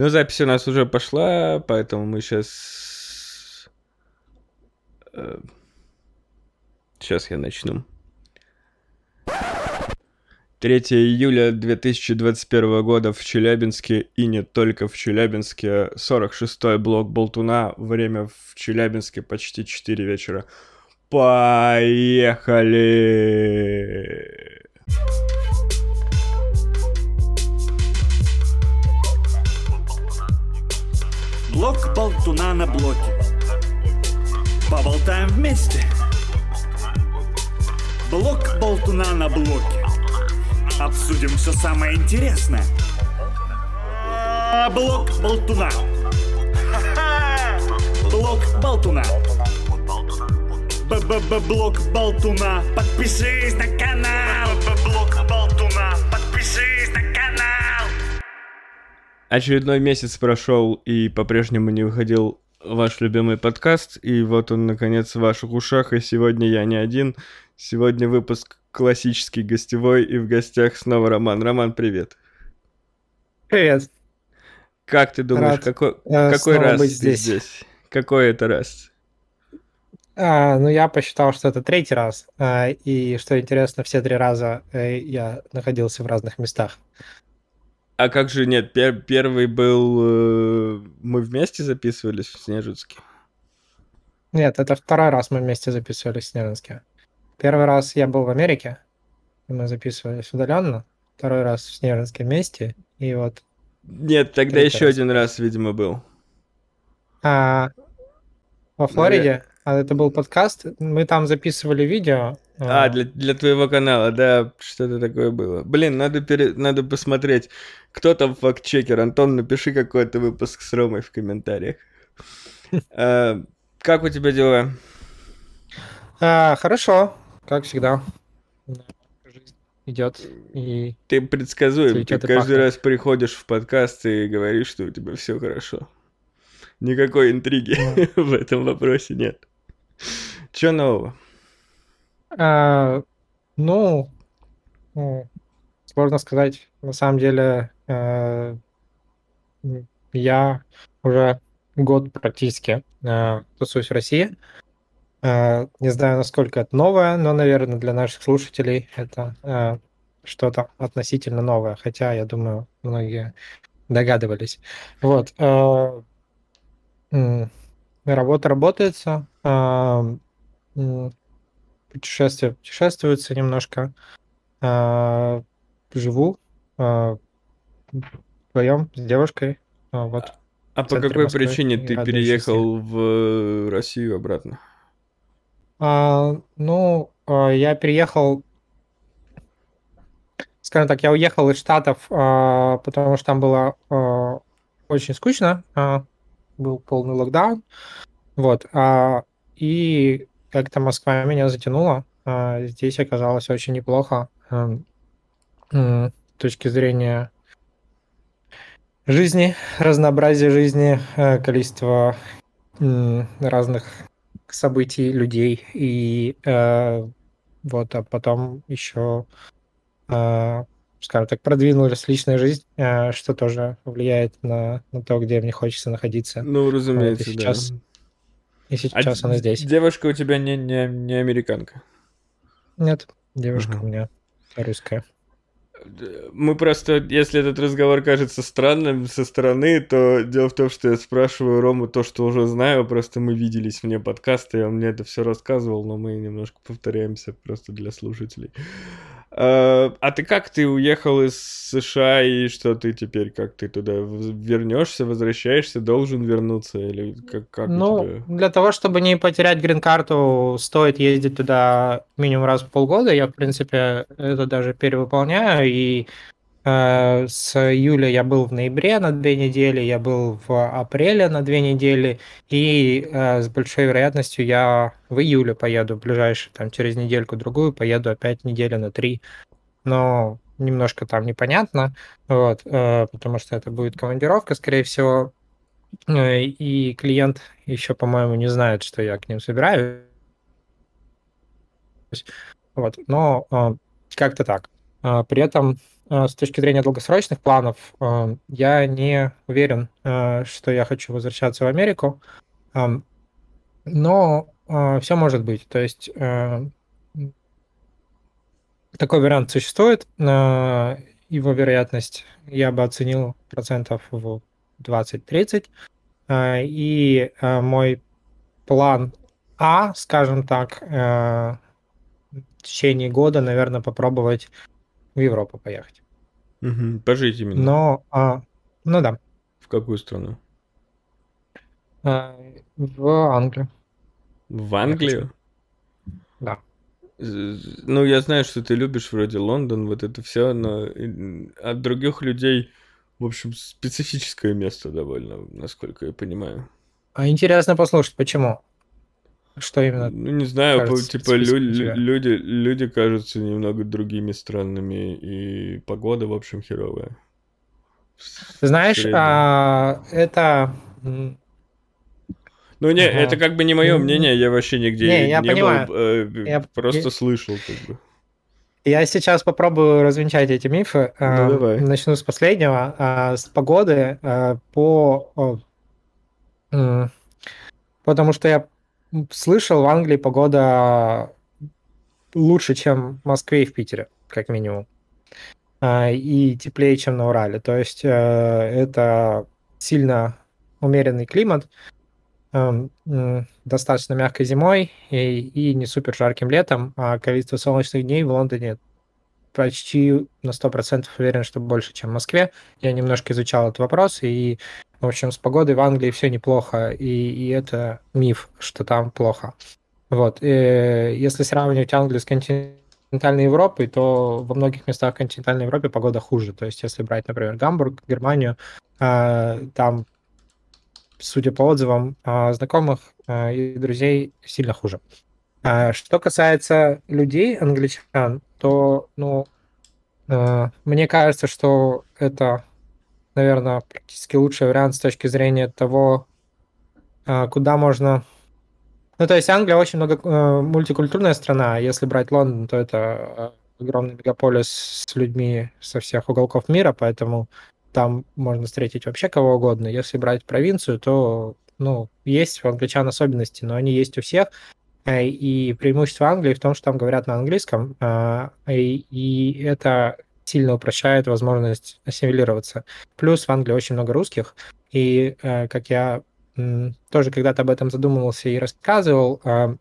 Ну, запись у нас уже пошла, поэтому мы сейчас... Сейчас я начну. 3 июля 2021 года в Челябинске и не только в Челябинске. 46-й блок Болтуна. Время в Челябинске почти 4 вечера. Поехали! Блок болтуна на блоке. Поболтаем вместе. Блок болтуна на блоке. Обсудим все самое интересное. Блок болтуна. Блок болтуна. Б-б-б-блок болтуна. Подпишись на канал. Очередной месяц прошел и по-прежнему не выходил ваш любимый подкаст, и вот он, наконец, в ваших ушах, и сегодня я не один. Сегодня выпуск классический гостевой, и в гостях снова Роман. Роман, привет. Привет. Как ты думаешь, Рад, какой, э, какой раз ты здесь. здесь? Какой это раз? А, ну, я посчитал, что это третий раз. А, и что интересно, все три раза э, я находился в разных местах. А как же, нет, пер- первый был... э, мы вместе записывались в Снежинске? Нет, это второй раз мы вместе записывались в Снежинске. Первый раз я был в Америке, и мы записывались удаленно. Второй раз в Снежинске вместе. И вот Нет, тогда еще раз. один раз, видимо, был. а, во Флориде, это был подкаст, мы там записывали видео. А, для, для твоего канала, да, что-то такое было. Блин, надо, пере... надо посмотреть, кто там факт-чекер. Антон, напиши какой-то выпуск с Ромой в комментариях. А, Как у тебя дела? а, хорошо, как всегда. Жизнь идет. И Ты предсказуем, ты каждый пахнет. раз приходишь в подкаст и говоришь, что у тебя все хорошо. Никакой интриги в этом вопросе нет. Че нового? А, ну, м, сложно сказать. На самом деле, э, я уже год практически э, тусуюсь в России. Э, Не знаю, насколько это новое, но, наверное, для наших слушателей это э, что-то относительно новое. Хотя, я думаю, многие догадывались. Вот. э, Работа работается. а, путешествия путешествуются немножко. А, живу а, вдвоем с девушкой. Вот. А по какой Москвы причине ты переехал в Россию обратно? А, ну, я переехал, скажем так, я уехал из Штатов, потому что там было очень скучно, был полный локдаун, вот, а, и как-то Москва меня затянула, а, здесь оказалось очень неплохо м, с точки зрения жизни, разнообразия жизни, э, количество разных событий, людей, и э, вот, а потом еще, э, скажем так, продвинулась личная жизнь, э, что тоже влияет на, на то, где мне хочется находиться. Ну, разумеется, да. сейчас И А сейчас она д- здесь. Девушка у тебя не, не, не американка. Нет, девушка Ага. у меня русская. Мы просто, если этот разговор кажется странным со стороны, то дело в том, что я спрашиваю Рому то, что уже знаю, просто мы виделись вне подкаста, и он мне это все рассказывал, но мы немножко повторяемся просто для слушателей. А а ты как, ты уехал из США, и что ты теперь, как ты туда вернешься, возвращаешься, должен вернуться, или как, как Ну, тебя? для того, чтобы не потерять грин-карту, стоит ездить туда минимум раз в полгода. Я, в принципе, это даже перевыполняю. И э, с июля я был в ноябре на две недели, я был в апреле на две недели, и э, с большой вероятностью я в июле поеду, в ближайшую, там, через недельку-другую, поеду опять недели на три. Но немножко там непонятно, вот, э, потому что это будет командировка, скорее всего, Э, И клиент еще, по-моему, не знает, что я к ним собираюсь. Вот. Но как-то так. При этом э, с точки зрения долгосрочных планов, э, я не уверен, э, что я хочу возвращаться в Америку. Ам, Но все может быть. То есть такой вариант существует. Его вероятность я бы оценил процентов в 20-30. Э, И мой план А, скажем так, в течение года, наверное, попробовать в Европу поехать. Мгм. Пожить именно. Но, а, ну да, В какую страну? а, в Англию, В Англию? да. Ну, я знаю, что ты любишь вроде Лондон, вот это все, но от других людей, в общем, специфическое место довольно, насколько я понимаю. А интересно послушать, почему? Что именно? Ну, не знаю, кажется типа лю- люди, люди кажутся немного другими странными, и погода, в общем, херовая. Ты знаешь, а, это... Ну, не, ага. это как бы не мое мнение, я вообще нигде не, я не понимаю. был, э, Я- просто я- слышал, как бы. Я сейчас попробую развенчать эти мифы. А, Ну, давай. Начну с последнего. А, С погоды а, по... Потому что я слышал, в Англии погода лучше, чем в Москве и в Питере, как минимум. А, И теплее, чем на Урале. То есть э, это сильно умеренный климат, эм, достаточно мягкой зимой и не супер жарким летом, а количество солнечных дней в Лондоне почти на 100% уверен, что больше, чем в Москве. Я немножко изучал этот вопрос, и, в общем, с погодой в Англии все неплохо, и, и это миф, что там плохо. Вот. э, Если сравнивать Англию с континентальной Европой, то во многих местах континентальной Европы погода хуже. То есть, если брать, например, Гамбург, Германию, а, там, судя по отзывам а, знакомых и друзей, сильно хуже. Что касается людей, англичан, то, ну, э, мне кажется, что это, наверное, практически лучший вариант с точки зрения того, а, куда можно... Ну, то есть Англия очень много э, мультикультурная страна. Если брать Лондон, то это э, огромный мегаполис с людьми со всех уголков мира, поэтому там можно встретить вообще кого угодно. Если брать провинцию, то, ну, есть у англичан особенности, но они есть у всех. Э, И преимущество Англии в том, что там говорят на английском, а, и это сильно упрощает возможность ассимилироваться. Плюс в Англии очень много русских, и э, как я тоже когда-то об этом задумывался и рассказывал, м,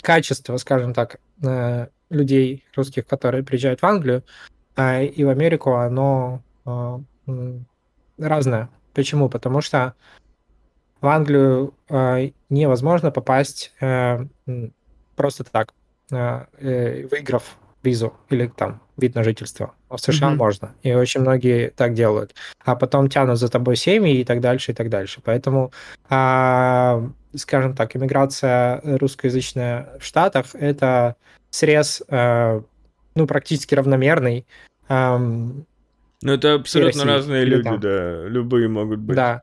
качество, скажем так, э, людей русских, которые приезжают в Англию а, и в Америку, оно разное. Почему? Потому что в Англию э, невозможно попасть э, просто так, э, э, выиграв визу или там вид на жительство. А в США Мгм. можно, и очень многие так делают. А потом тянут за тобой семьи и так дальше, и так дальше. Поэтому, а, скажем так, иммиграция русскоязычная в Штатах – это срез, э, ну, практически равномерный. ам, Ну, это абсолютно России, разные люди, там. да, любые могут быть. Да.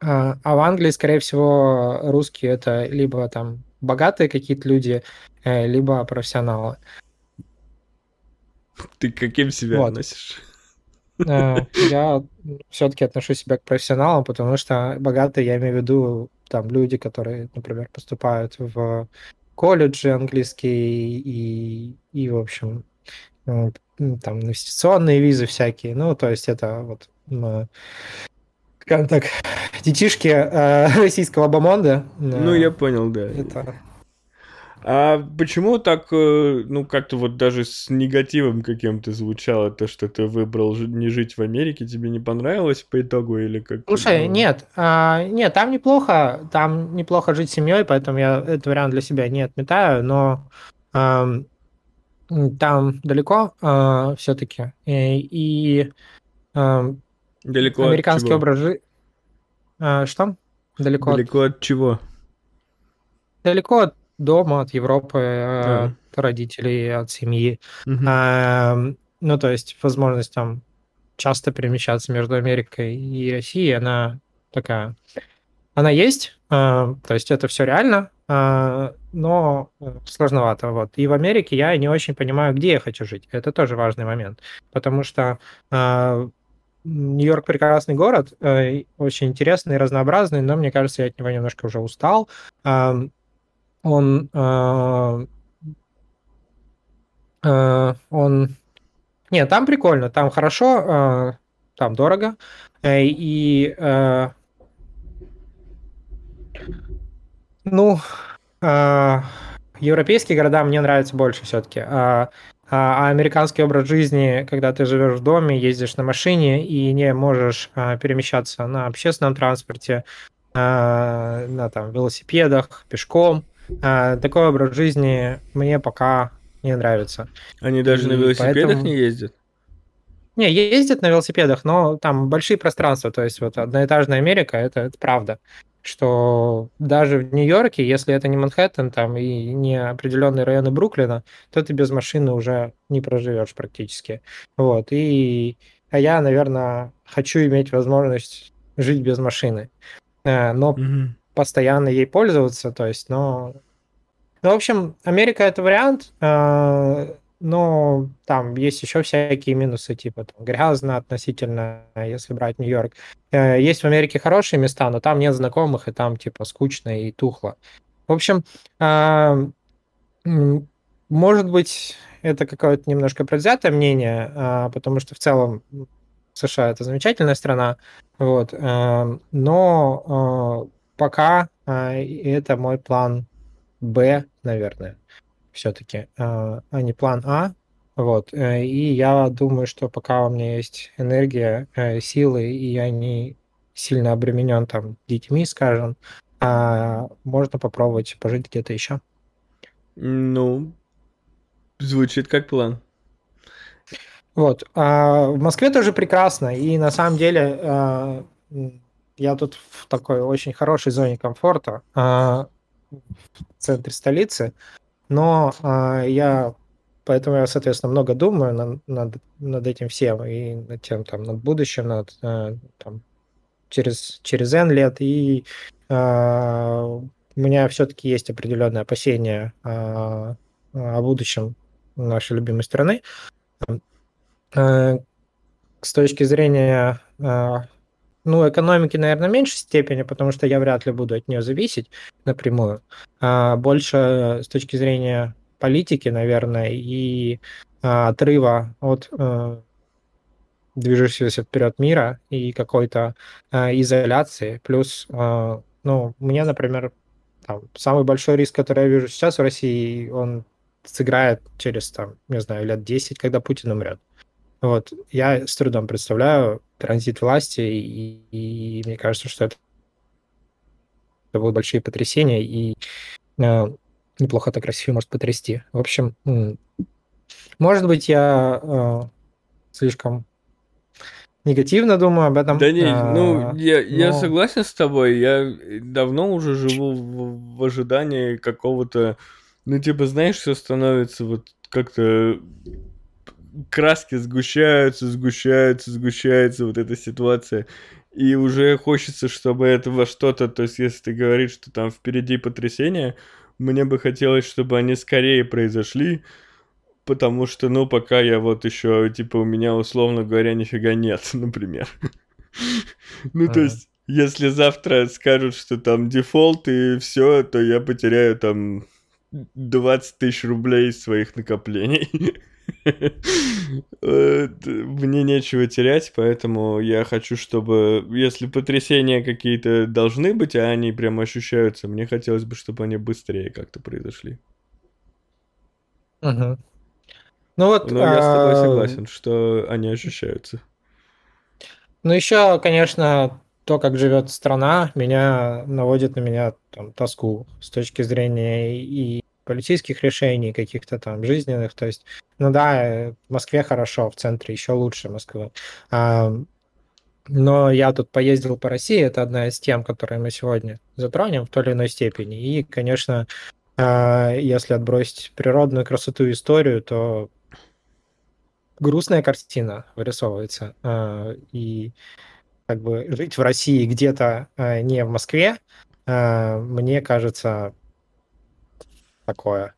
А а в Англии, скорее всего, русские это либо там богатые какие-то люди, э, либо профессионалы. Ты каким себя Вот. относишь? Э, Я все-таки отношу себя к профессионалам, потому что богатые, я имею в виду там люди, которые, например, поступают в колледжи английские и, и в общем, там инвестиционные визы всякие. Ну, то есть это вот, скажем так, детишки э, российского бомонда. Ну, Э, я понял, да. Это А почему так, э, ну, как-то вот даже с негативом каким-то звучало то, что ты выбрал не жить в Америке, тебе не понравилось по итогу или как? Слушай, нет, а, нет, там неплохо, там неплохо жить с семьей, поэтому я этот вариант для себя не отметаю, но м, там далеко все-таки, и, и, ам, Далеко от американский чего? образ жизни... Что? Далеко, от- Далеко от чего? далеко от дома, от Европы, э, от родителей, от семьи. Ам, Ну, то есть возможность там часто перемещаться между Америкой и Россией, она такая... Она есть, а, то есть это все реально, а, но сложновато. Вот. И в Америке я не очень понимаю, где я хочу жить. Это тоже важный момент. Потому что а, Нью-Йорк прекрасный город, э, очень интересный, разнообразный, но мне кажется, я от него немножко уже устал. Он, он, нет, там прикольно, там хорошо, там дорого, э, и ну, э, европейские города мне нравятся больше все-таки. А, а, а американский образ жизни, когда ты живешь в доме, ездишь на машине и не можешь а, перемещаться на общественном транспорте, а, на там, велосипедах, пешком, а, такой образ жизни мне пока не нравится. Они даже и на велосипедах поэтому... не ездят? Не, ездят на велосипедах, но там большие пространства, то есть вот одноэтажная Америка, это, это правда что даже в Нью-Йорке, если это не Манхэттен там и не определенные районы Бруклина, то ты без машины уже не проживешь практически. Вот. И а я, наверное, хочу иметь возможность жить без машины, э, но угу. Постоянно ей пользоваться, то есть, но... Ну, в общем, Америка это вариант, э, но там есть еще всякие минусы, типа там, грязно относительно, если брать Нью-Йорк. Э, есть в Америке хорошие места, но там нет знакомых, и там типа скучно и тухло. В общем, а, может быть, это какое-то немножко предвзятое мнение, потому что в целом США это замечательная страна, вот, э, э, пока это мой план Б, наверное все-таки, а, а не план А. Вот. Э, и я думаю, что пока у меня есть энергия, э, силы, и я не сильно обременен там детьми, скажем, а можно попробовать пожить где-то еще. Ну, звучит как план. Вот. А в Москве тоже прекрасно. И на самом деле а, я тут в такой очень хорошей зоне комфорта а, в центре столицы. Но а, я поэтому я, соответственно, много думаю над, над, над этим всем и над тем, там, над будущим, над а, там, через, через N лет. И а, у меня все-таки есть определенные опасения а, о будущем нашей любимой страны. А, с точки зрения а, ну, экономики, наверное, в меньшей степени, потому что я вряд ли буду от нее зависеть напрямую. А больше с точки зрения политики, наверное, и а, отрыва от а, движущегося вперед мира и какой-то а, изоляции. Плюс, а, ну, мне, например, там, самый большой риск, который я вижу сейчас в России, он сыграет через, там, не знаю, лет 10, когда Путин умрет. Вот. Я с трудом представляю транзит власти, и, и мне кажется, что это, это будут большие потрясения, и э, неплохо так Россию может потрясти. В общем, может быть, я э, слишком негативно думаю об этом. Да не, а, ну, я, но... я согласен с тобой. Я давно уже живу в, в ожидании какого-то... Ну, типа, знаешь, все становится вот как-то краски сгущаются, сгущаются, сгущается вот эта ситуация. И уже хочется, чтобы это во что-то, то есть если ты говоришь, что там впереди потрясения, мне бы хотелось, чтобы они скорее произошли, потому что, ну, пока я вот еще, типа, у меня, условно говоря, нифига нет, например. Ну, то есть, если завтра скажут, что там дефолт и все, то я потеряю там 20 тысяч рублей своих накоплений. Э, мне нечего терять, поэтому я хочу, чтобы, если потрясения какие-то должны быть, а они прям ощущаются, мне хотелось бы, чтобы они быстрее как-то произошли. Угу. Ну вот. Но я с тобой а, согласен, что они ощущаются. Ну еще, конечно, то, как живет страна, меня наводит на меня там, тоску с точки зрения и политических решений, каких-то там жизненных. То есть, ну да, э, в Москве хорошо, в центре еще лучше Москвы. А, но я тут поездил по России, это одна из тем, которые мы сегодня затронем в той или иной степени. И, конечно, а, если отбросить природную красоту и историю, то грустная картина вырисовывается. А, и как бы жить в России где-то не в Москве, мне кажется, такое.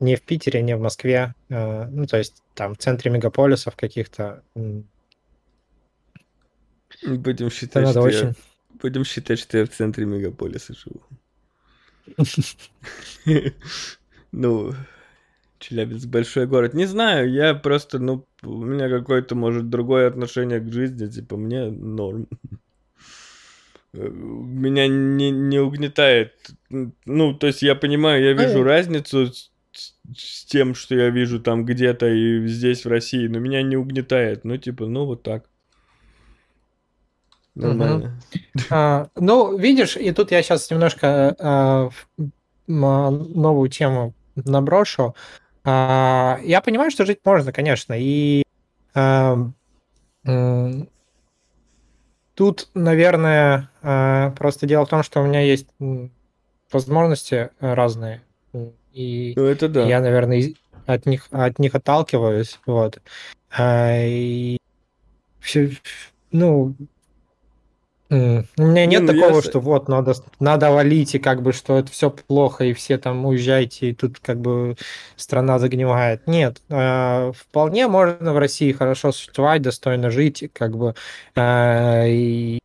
Не в Питере, не в Москве. э, Ну, то есть там в центре мегаполисов каких-то. Будем считать, что я... очень... Будем считать, что я в центре мегаполиса живу. Ну, Челябинск большой город. Не знаю, я просто, ну, у меня какое-то, может, другое отношение к жизни, типа, мне норм. Э, Меня не, не угнетает. Ну, то есть я понимаю, я вижу Ой. разницу с, с- тем, что я вижу там где-то и здесь, в России, но меня не угнетает. Ну, типа, ну, вот так. Нормально. А, ну, видишь, и тут я сейчас немножко а, а, новую тему наброшу. А, я понимаю, что жить можно, конечно, и а, тут, наверное, а, просто дело в том, что у меня есть возможности разные, и Ну, это да. я, наверное, от них от них отталкиваюсь, вот. А, и всё- ну, у меня Не, нет ну я такого, с- что вот надо надо валить и как бы что это все плохо и все там уезжайте и тут как бы страна загнивает. Нет, а, вполне можно в России хорошо существовать, достойно жить, как бы а, и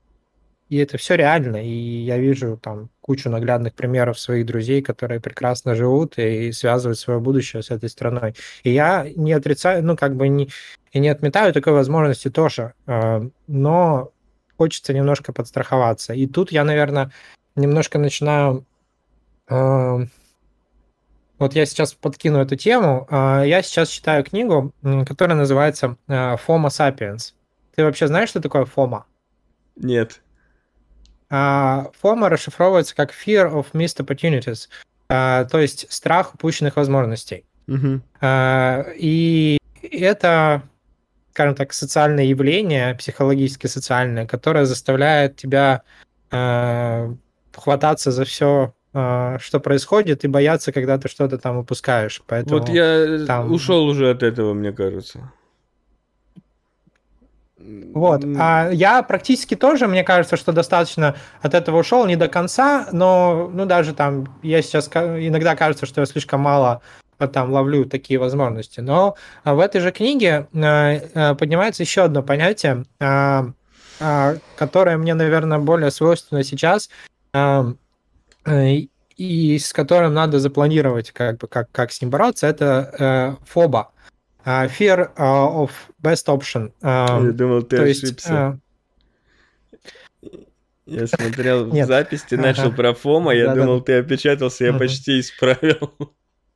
и это все реально. И я вижу там кучу наглядных примеров своих друзей, которые прекрасно живут и связывают свое будущее с этой страной. И я не отрицаю, ну, как бы не, и не отметаю такой возможности тоже. а, Но хочется немножко подстраховаться. И тут я, наверное, немножко начинаю... а, Вот я сейчас подкину эту тему. А, Я сейчас читаю книгу, которая называется а, «Homo sapiens». Ты вообще знаешь, что такое FOMO? Нет. А, FOMO расшифровывается как Fear of Missed Opportunities, а, то есть страх упущенных возможностей. А, И это, скажем так, социальное явление, психологически социальное, которое заставляет тебя а, хвататься за все, что происходит, и бояться, когда ты что-то там упускаешь. Поэтому Вот я там- ушел уже от этого, мне кажется. Вот. А я практически тоже, мне кажется, что достаточно от этого ушел, не до конца, но ну даже там я сейчас иногда кажется, что я слишком мало там ловлю такие возможности. Но а, в этой же книге э, э, поднимается еще одно понятие, а, а, которое мне, наверное, более свойственно сейчас, э, и с которым надо запланировать, как бы как, как с ним бороться, это э, фоба. А, Fear of best option. А, Я думал, ты то есть, ошибся. э, Я смотрел Нет. запись, ты Ага. начал про Фома, я думал, ты опечатался, я почти исправил.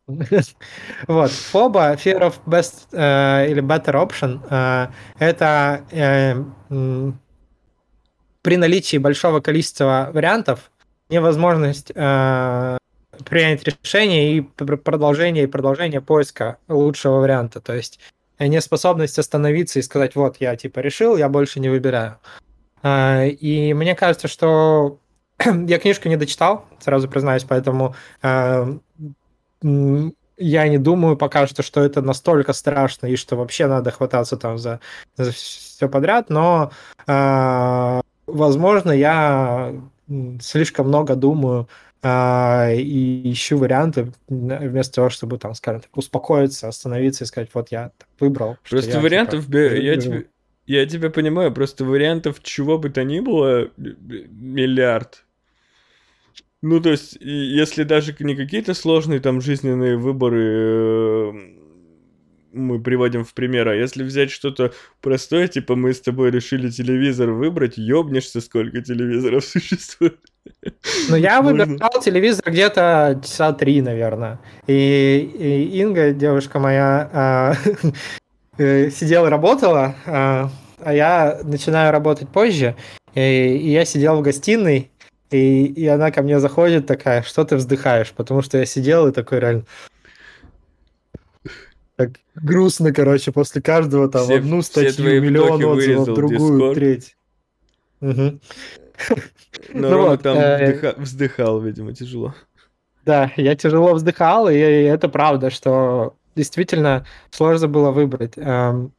Вот, FOBA, Fear of Best э, или Better Option, э, это э, при наличии большого количества вариантов невозможность э, принять решение и пр- продолжение и продолжение поиска лучшего варианта. То есть э, неспособность остановиться и сказать, вот, я типа решил, я больше не выбираю. А, И мне кажется, что я книжку не дочитал, сразу признаюсь, поэтому э, я не думаю пока что, что это настолько страшно и что вообще надо хвататься там за, все подряд, но а, возможно я слишком много думаю а, и ищу варианты вместо того, чтобы там, скажем так, успокоиться, остановиться и сказать, вот я выбрал. Просто я, вариантов, типа, я живу». тебе, я тебя понимаю, просто вариантов чего бы то ни было э, миллиард. Ну, то есть, если даже не какие-то сложные там жизненные выборы э, мы приводим в пример, а если взять что-то простое, типа мы с тобой решили телевизор выбрать, ёбнешься, сколько телевизоров существует. Ну, я Можно. выбирал телевизор где-то часа три, наверное. И, и Инга, девушка моя, а, э, сидела, работала, а, а я начинаю работать позже. И, и я сидел в гостиной, и, и она ко мне заходит такая, что ты вздыхаешь? Потому что я сидел и такой реально... Так грустно, короче, после каждого там Все- одну статью, миллион отзывов, другую, Discord. треть. Мгм. Но Ну вот, там э, вздыхал, видимо, тяжело. Да, я тяжело вздыхал, и это правда, что действительно сложно было выбрать. Эм,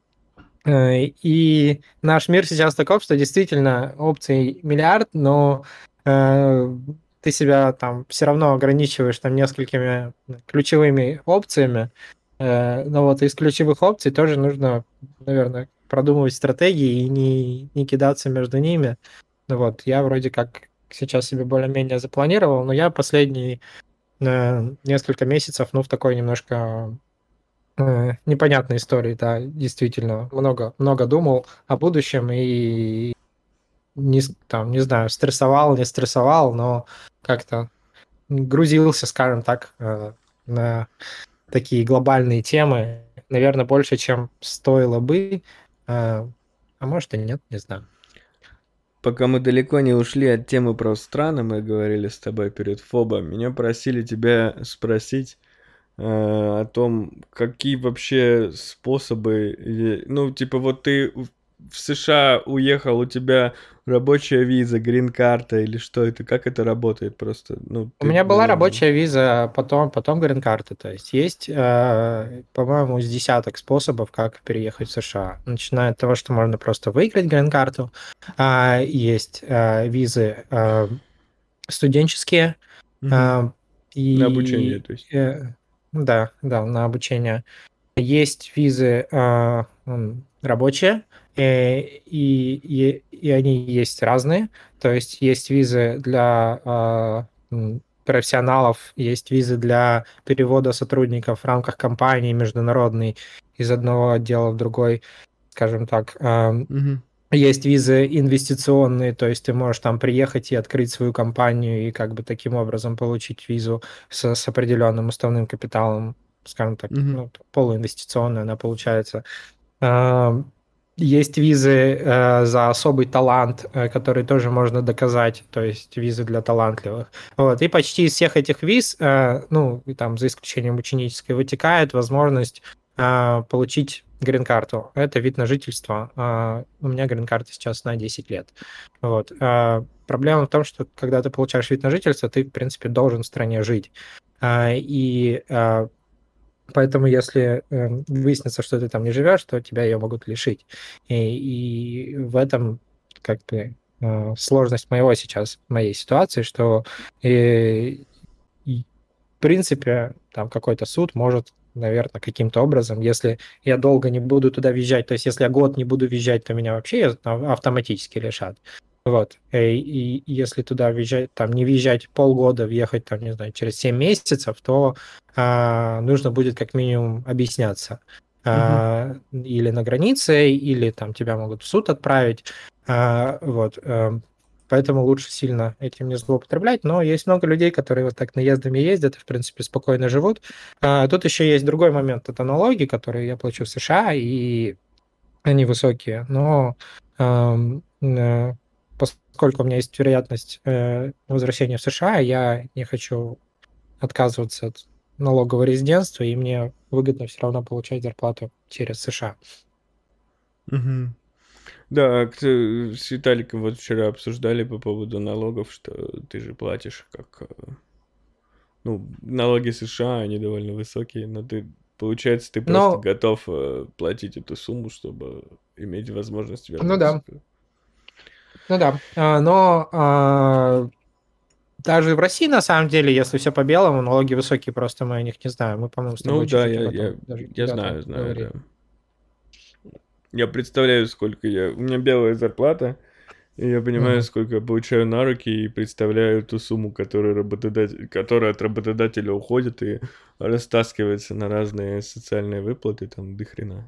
э, И наш мир сейчас таков, что действительно опций миллиард, но ты себя там все равно ограничиваешь там несколькими ключевыми опциями, э, но вот из ключевых опций тоже нужно, наверное, продумывать стратегии и не, не кидаться между ними. Ну вот, я вроде как сейчас себе более-менее запланировал, но я последние э, несколько месяцев, ну, в такой немножко э, непонятной истории, да, действительно, много, много думал о будущем и не, там, не знаю, стрессовал, не стрессовал, но как-то грузился, скажем так, э, на такие глобальные темы, наверное, больше, чем стоило бы, э, а может и нет, не знаю. Пока мы далеко не ушли от темы про страны, мы говорили с тобой перед ФОБом, меня просили тебя спросить э, о том, какие вообще способы, ну, типа, вот ты в США уехал, у тебя рабочая виза, грин-карта или что это? Как это работает просто? Ну, у меня была рабочая виза, потом, потом грин-карта. То есть есть, э, по-моему, с десяток способов, как переехать в США. Начиная от того, что можно просто выиграть грин-карту. А, есть э, визы э, студенческие. Угу. И, на обучение, то есть. Да, да, на обучение. Есть визы рабочие, Э, и, и, и они есть разные. То есть есть визы для а, профессионалов, есть визы для перевода сотрудников в рамках компании международной из одного отдела в другой, скажем так. Угу. Есть визы инвестиционные, то есть ты можешь там приехать и открыть свою компанию и как бы таким образом получить визу с, с определенным уставным капиталом, скажем так, угу. ну, полуинвестиционная она получается. Есть визы э, за особый талант, э, который тоже можно доказать, то есть визы для талантливых. Вот. И почти из всех этих виз, э, ну, там, за исключением ученической, вытекает возможность э, получить грин-карту. Это вид на жительство. Э, у меня грин-карта сейчас на 10 лет. Вот. Э, проблема в том, что когда ты получаешь вид на жительство, ты, в принципе, должен в стране жить. Э, и э, Поэтому, если э, выяснится, что ты там не живешь, то тебя ее могут лишить. И, и в этом как бы э, сложность моего сейчас, моей ситуации, что э, в принципе там какой-то суд может наверное, каким-то образом, если я долго не буду туда въезжать, то есть если я год не буду въезжать, то меня вообще автоматически лишат. Вот. Э, и, и если туда въезжать, там не въезжать полгода, въехать там, не знаю, через 7 месяцев, то а, нужно будет как минимум объясняться. А, угу. Или на границе, или там тебя могут в суд отправить. А, вот. А, поэтому лучше сильно этим не злоупотреблять. Но есть много людей, которые вот так наездами ездят и, в принципе, спокойно живут. А, тут еще есть другой момент. Это налоги, которые я плачу в США, и они высокие. Но поскольку у меня есть вероятность э, возвращения в США, я не хочу отказываться от налогового резидентства, и мне выгодно все равно получать зарплату через США. Угу. Да, с Виталиком вот вчера обсуждали по поводу налогов, что ты же платишь как... Э, ну, налоги США, они довольно высокие, но ты, получается, ты просто но... готов э, платить эту сумму, чтобы иметь возможность вернуться. Ну да. Ну да, а, но а, даже в России, на самом деле, если все по белому, налоги высокие, просто мы о них не знаем. Мы, по-моему, Ну да, я, я, я знаю, знаю, да. Я представляю, сколько я... У меня белая зарплата, и я понимаю, mm-hmm. сколько я получаю на руки, и представляю ту сумму, которая, работодатель... которая от работодателя уходит и растаскивается на разные социальные выплаты, там, до хрена.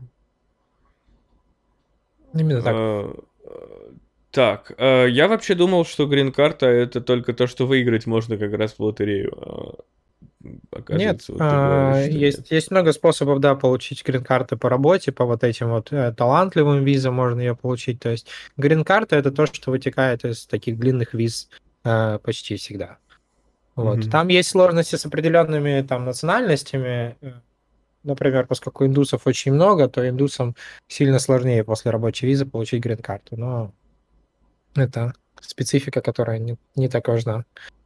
Именно так. А, так, э, я вообще думал, что грин-карта это только то, что выиграть можно как раз в лотерею. А, нет, вот а, говоришь, есть, нет, есть много способов, да, получить грин-карты по работе, по вот этим вот э, талантливым визам можно ее получить. То есть грин-карта это то, что вытекает из таких длинных виз э, почти всегда. Вот. Mm-hmm. Там есть сложности с определенными там национальностями. Э, например, поскольку индусов очень много, то индусам сильно сложнее после рабочей визы получить грин-карту. Но это специфика, которая не, не так важна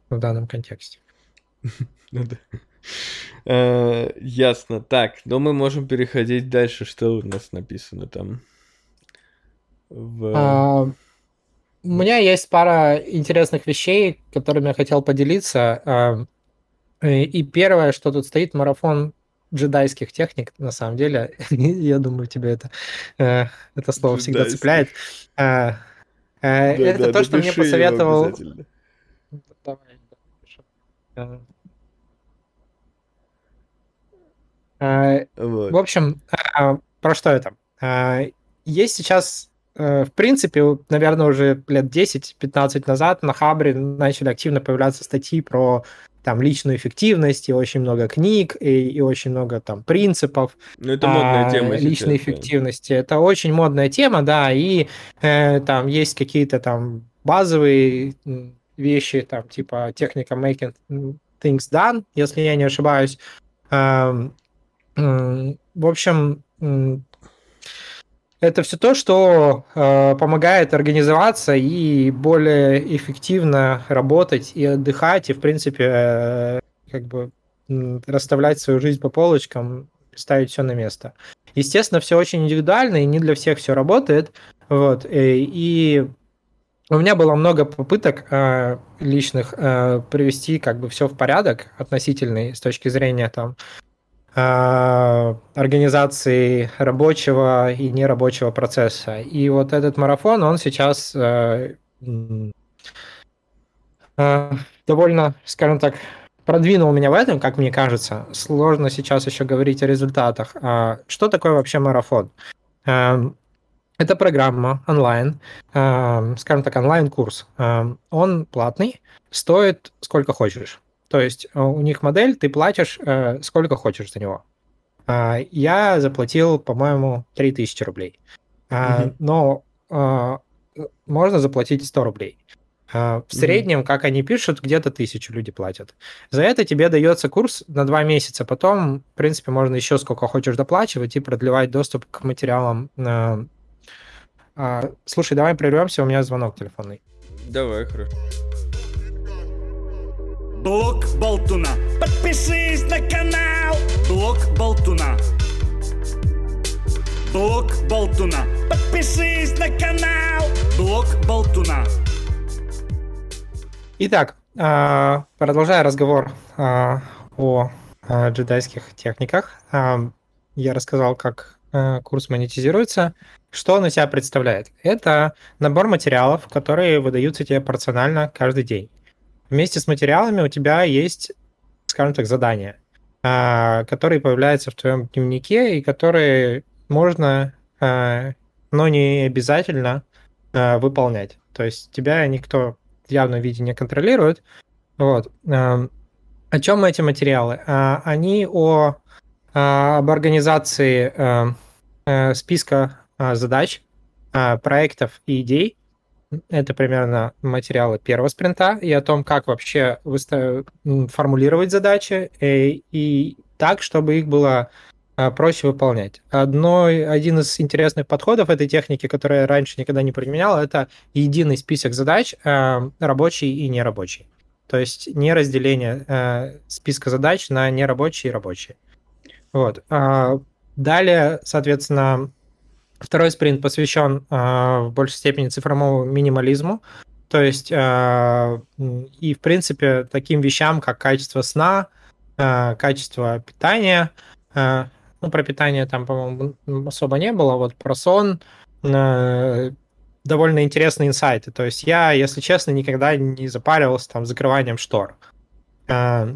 в данном контексте. Ну да. Э, ясно. Так, но мы можем переходить дальше. Что у нас написано там? В... А, у меня есть пара интересных вещей, которыми я хотел поделиться. А, и первое, что тут стоит, марафон джедайских техник, на самом деле. Я думаю, тебе это, э, это слово всегда цепляет. Э, это то, что мне посоветовал... Э, в общем, про что это? Есть сейчас в принципе, наверное, уже лет 10-15 назад на Хабре начали активно появляться статьи про там личную эффективность, и очень много книг, и, и очень много там принципов. Ну, это модная а, тема. Личной сейчас, эффективности. Да. Это очень модная тема, да, и э, там есть какие-то там базовые вещи, там, типа техника making things done, если я не ошибаюсь. Э, э, в общем, это все то, что э, помогает организоваться и более эффективно работать и отдыхать, и, в принципе, э, как бы расставлять свою жизнь по полочкам, ставить все на место. Естественно, все очень индивидуально, и не для всех все работает. Вот, э, и у меня было много попыток э, личных э, привести как бы все в порядок относительный с точки зрения там организации рабочего и нерабочего процесса. И вот этот марафон, он сейчас э, э, довольно, скажем так, продвинул меня в этом, как мне кажется. Сложно сейчас еще говорить о результатах. А что такое вообще марафон? Это программа онлайн, скажем так, онлайн-курс. Он платный, стоит сколько хочешь. То есть э, у них модель, ты платишь э, сколько хочешь за него. А, я заплатил, по-моему, 3000 рублей. Mm-hmm. Но а, можно заплатить 100 рублей. В среднем, mm-hmm. как они пишут, где-то тысячу люди платят. За это тебе дается курс на два месяца. Потом, в принципе, можно еще сколько хочешь доплачивать и продлевать доступ к материалам. Слушай, давай прервемся, у меня звонок телефонный. Давай, хорошо. Блок Болтуна. Подпишись на канал Блок Болтуна. Блок Болтуна. Подпишись на канал Блок Болтуна. Итак, а, продолжая разговор а, о а, джедайских техниках, я рассказал, как курс монетизируется. Что он из себя представляет? Это набор материалов, которые выдаются тебе порционально каждый день. Вместе с материалами у тебя есть, скажем так, задания, а, которые появляются в твоем дневнике и которые можно, а, но не обязательно а, выполнять. То есть тебя никто в явном виде не контролирует. Вот. О чем эти материалы? Они о, об организации списка задач, проектов и идей, это примерно материалы первого спринта и о том, как вообще выстав... формулировать задачи и, э, и так, чтобы их было а, проще выполнять. Одно, один из интересных подходов этой техники, который я раньше никогда не применял, это единый список задач, а, рабочий и нерабочий. То есть не разделение а, списка задач на нерабочие и рабочие. Вот. Далее, соответственно, Второй спринт посвящен э, в большей степени цифровому минимализму. То есть, э, и в принципе, таким вещам, как качество сна, э, качество питания. Э, ну, про питание там, по-моему, особо не было. Вот про сон э, довольно интересные инсайты. То есть я, если честно, никогда не запаривался там закрыванием штор. Э,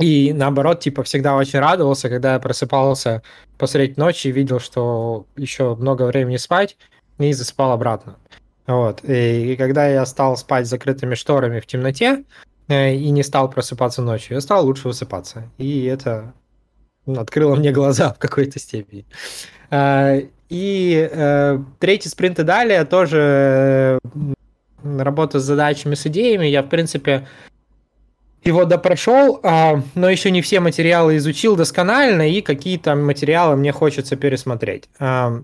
и наоборот, типа, всегда очень радовался, когда я просыпался посреди ночи и видел, что еще много времени спать, и засыпал обратно. Вот. И, и когда я стал спать с закрытыми шторами в темноте э, и не стал просыпаться ночью, я стал лучше высыпаться. И это открыло мне глаза в какой-то степени. Э, и э, третий спринт и далее тоже э, работа с задачами, с идеями. Я, в принципе, его допрошел, а, но еще не все материалы изучил досконально, и какие-то материалы мне хочется пересмотреть. А,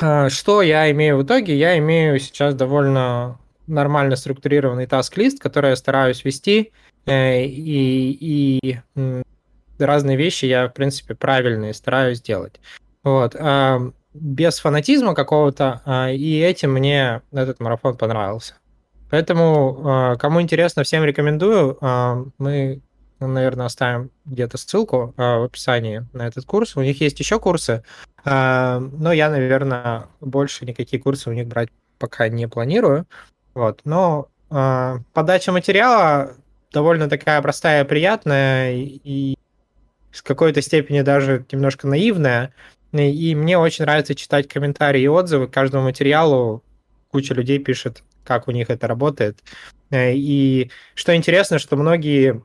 а, что я имею в итоге? Я имею сейчас довольно нормально структурированный таск-лист, который я стараюсь вести, э, и, и разные вещи я, в принципе, правильные стараюсь делать. Вот. без фанатизма какого-то, и этим мне этот марафон понравился. Поэтому, а, кому интересно, всем рекомендую. А, мы, наверное, оставим где-то ссылку в описании на этот курс. У них есть еще курсы, но я, наверное, больше никакие курсы у них брать пока не планирую. Вот. Но подача материала довольно такая простая, приятная и в какой-то степени даже немножко наивная. И мне очень нравится читать комментарии и отзывы к каждому материалу. Куча людей пишет, как у них это работает. Э, и что интересно, что многие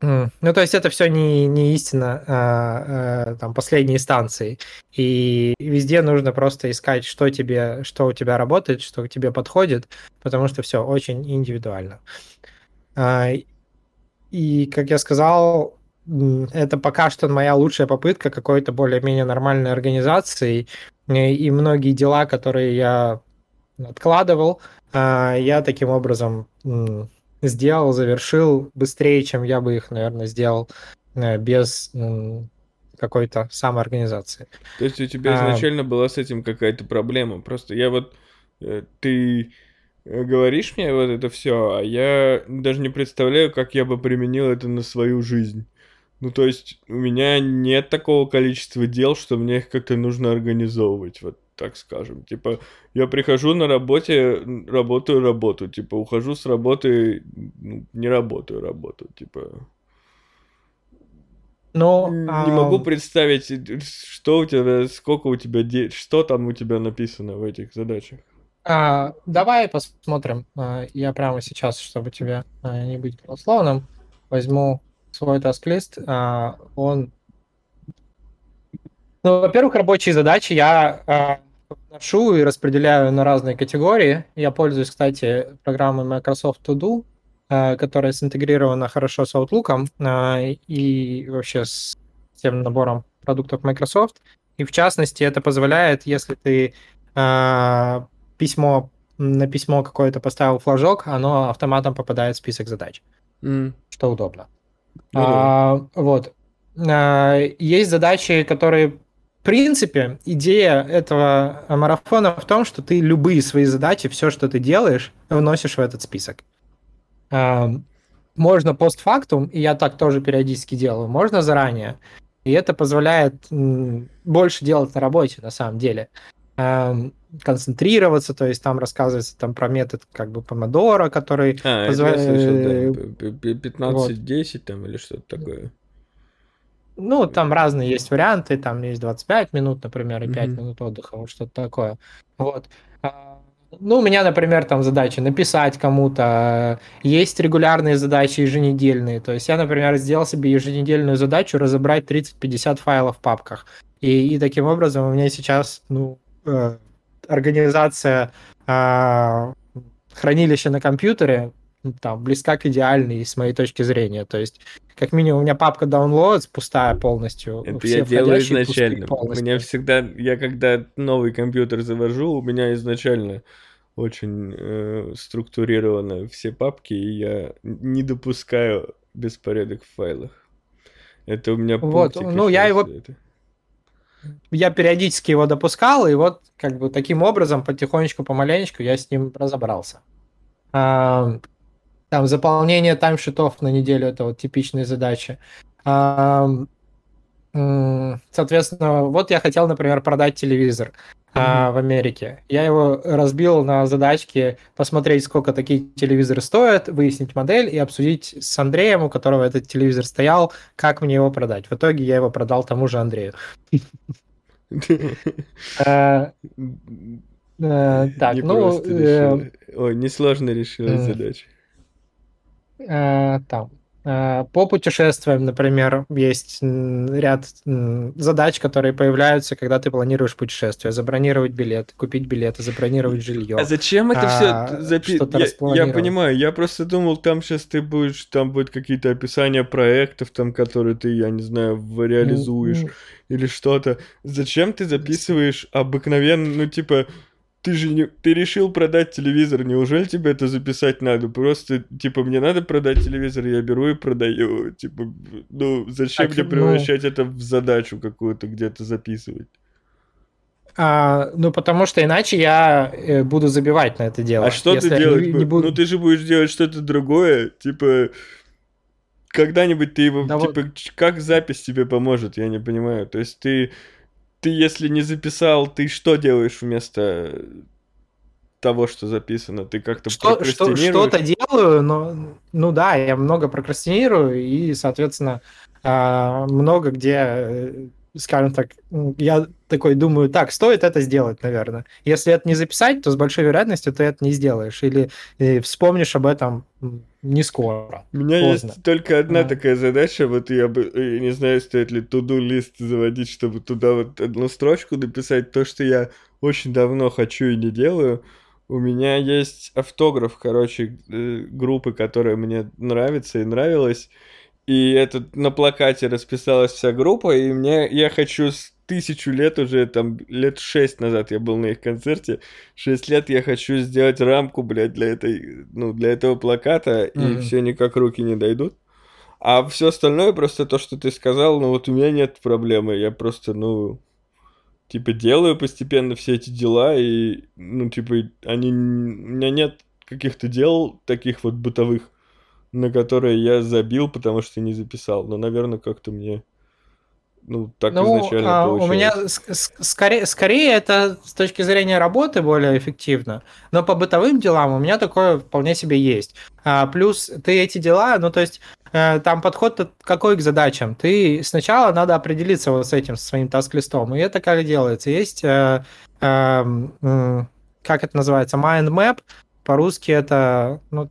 ну, то есть это все не, не истина а, а, там, последней инстанции. И везде нужно просто искать, что тебе, что у тебя работает, что к тебе подходит, потому что все очень индивидуально. А, и, как я сказал, это пока что моя лучшая попытка какой-то более-менее нормальной организации. И многие дела, которые я откладывал, я таким образом сделал, завершил быстрее, чем я бы их, наверное, сделал э, без какой-то самоорганизации. То есть у тебя а. изначально а... была с этим какая-то проблема? Просто я вот... Э, ты э, говоришь мне вот это все, а я даже не представляю, как я бы применил это на свою жизнь. Ну, то есть, у меня нет такого количества дел, что мне их как-то нужно организовывать, вот так скажем. Типа, я прихожу на работе, работаю работу, типа, ухожу с работы, не работаю работу, типа... Но, не а... могу представить, что у тебя, сколько у тебя, де... что там у тебя написано в этих задачах. А, давай посмотрим. А, я прямо сейчас, чтобы тебе а, не быть голословным, возьму свой таск-лист, он... Ну, во-первых, рабочие задачи я ношу и распределяю на разные категории. Я пользуюсь, кстати, программой Microsoft To Do, а, которая синтегрирована хорошо с Outlook и вообще с тем набором продуктов Microsoft. И в частности, это позволяет, если ты письмо на письмо какое-то поставил флажок, оно автоматом попадает в список задач, mm. что удобно. Ну, а, вот. А, есть задачи, которые, в принципе, идея этого марафона в том, что ты любые свои задачи, все, что ты делаешь, вносишь в этот список. Можно постфактум, и я так тоже периодически делаю, можно заранее. И это позволяет больше делать на работе, на самом деле. Концентрироваться, то есть там рассказывается там про метод как бы помодора, который а, позволяет... Да. 15-10 вот. там или что-то такое. Ну, там разные есть варианты, там есть 25 минут, например, и 5 mm-hmm. минут отдыха, вот что-то такое. Вот. А, ну, у меня, например, там задача написать кому-то. Есть регулярные задачи еженедельные. То есть я, например, сделал себе еженедельную задачу разобрать 30-50 файлов в папках. И, и таким образом у меня сейчас, ну, Э, организация э, хранилища на компьютере там близка к идеальной с моей точки зрения. То есть, как минимум, у меня папка downloads пустая полностью. Это я делаю изначально. У меня всегда, я когда новый компьютер завожу, у меня изначально очень э, структурированы все папки, и я не допускаю беспорядок в файлах. Это у меня Вот, ну я его... Это я периодически его допускал, и вот как бы таким образом потихонечку, помаленечку я с ним разобрался. А, там заполнение таймшитов на неделю это вот типичные задачи. А, соответственно, вот я хотел, например, продать телевизор mm-hmm. в Америке. Я его разбил на задачки посмотреть, сколько такие телевизоры стоят, выяснить модель и обсудить с Андреем, у которого этот телевизор стоял, как мне его продать. В итоге я его продал тому же Андрею. Э, э, так, ну... Э, ой, несложно решилась задача. Там. Э, по путешествиям, например, есть ряд задач, которые появляются, когда ты планируешь путешествие. Забронировать билет, купить билеты, забронировать жилье. А зачем это а, все записывать? Я, я понимаю, я просто думал, там сейчас ты будешь, там будет какие-то описания проектов, там, которые ты, я не знаю, реализуешь или что-то. Зачем ты записываешь обыкновенно, ну, типа, ты же не, ты решил продать телевизор, неужели тебе это записать надо? Просто, типа, мне надо продать телевизор, я беру и продаю. Типа, ну, зачем так, мне ну превращать ну... это в задачу какую-то где-то записывать? А, ну, потому что иначе я э, буду забивать на это дело. А что ты делаешь? Не, не буду... Ну, ты же будешь делать что-то другое, типа... Когда-нибудь ты его, да типа, вот... как запись тебе поможет, я не понимаю. То есть ты, ты если не записал, ты что делаешь вместо того, что записано? Ты как-то что, прокрастинируешь? Что, что-то делаю, но, ну да, я много прокрастинирую, и, соответственно, а, много где э, скажем так, я такой думаю, так, стоит это сделать, наверное. Если это не записать, то с большой вероятностью ты это не сделаешь. Или э, вспомнишь об этом не скоро. У меня поздно. есть только одна а. такая задача, вот я бы, я э, не знаю, стоит ли туду лист заводить, чтобы туда вот одну строчку написать, то, что я очень давно хочу и не делаю. У меня есть автограф, короче, э, группы, которая мне нравится и нравилась и это на плакате расписалась вся группа, и мне, я хочу с тысячу лет уже, там, лет шесть назад я был на их концерте, шесть лет я хочу сделать рамку, блядь, для этой, ну, для этого плаката, mm-hmm. и все никак руки не дойдут. А все остальное, просто то, что ты сказал, ну, вот у меня нет проблемы, я просто, ну, типа, делаю постепенно все эти дела, и, ну, типа, они, у меня нет каких-то дел таких вот бытовых, на которые я забил, потому что не записал. Но, наверное, как-то мне ну, так ну, изначально а, получилось. У меня скорее, скорее это с точки зрения работы более эффективно, но по бытовым делам у меня такое вполне себе есть. А, плюс ты эти дела, ну то есть э, там подход какой к задачам. Ты сначала надо определиться вот с этим, со своим таск-листом, и это как делается. Есть, э, э, как это называется, mind map, по-русски это, ну,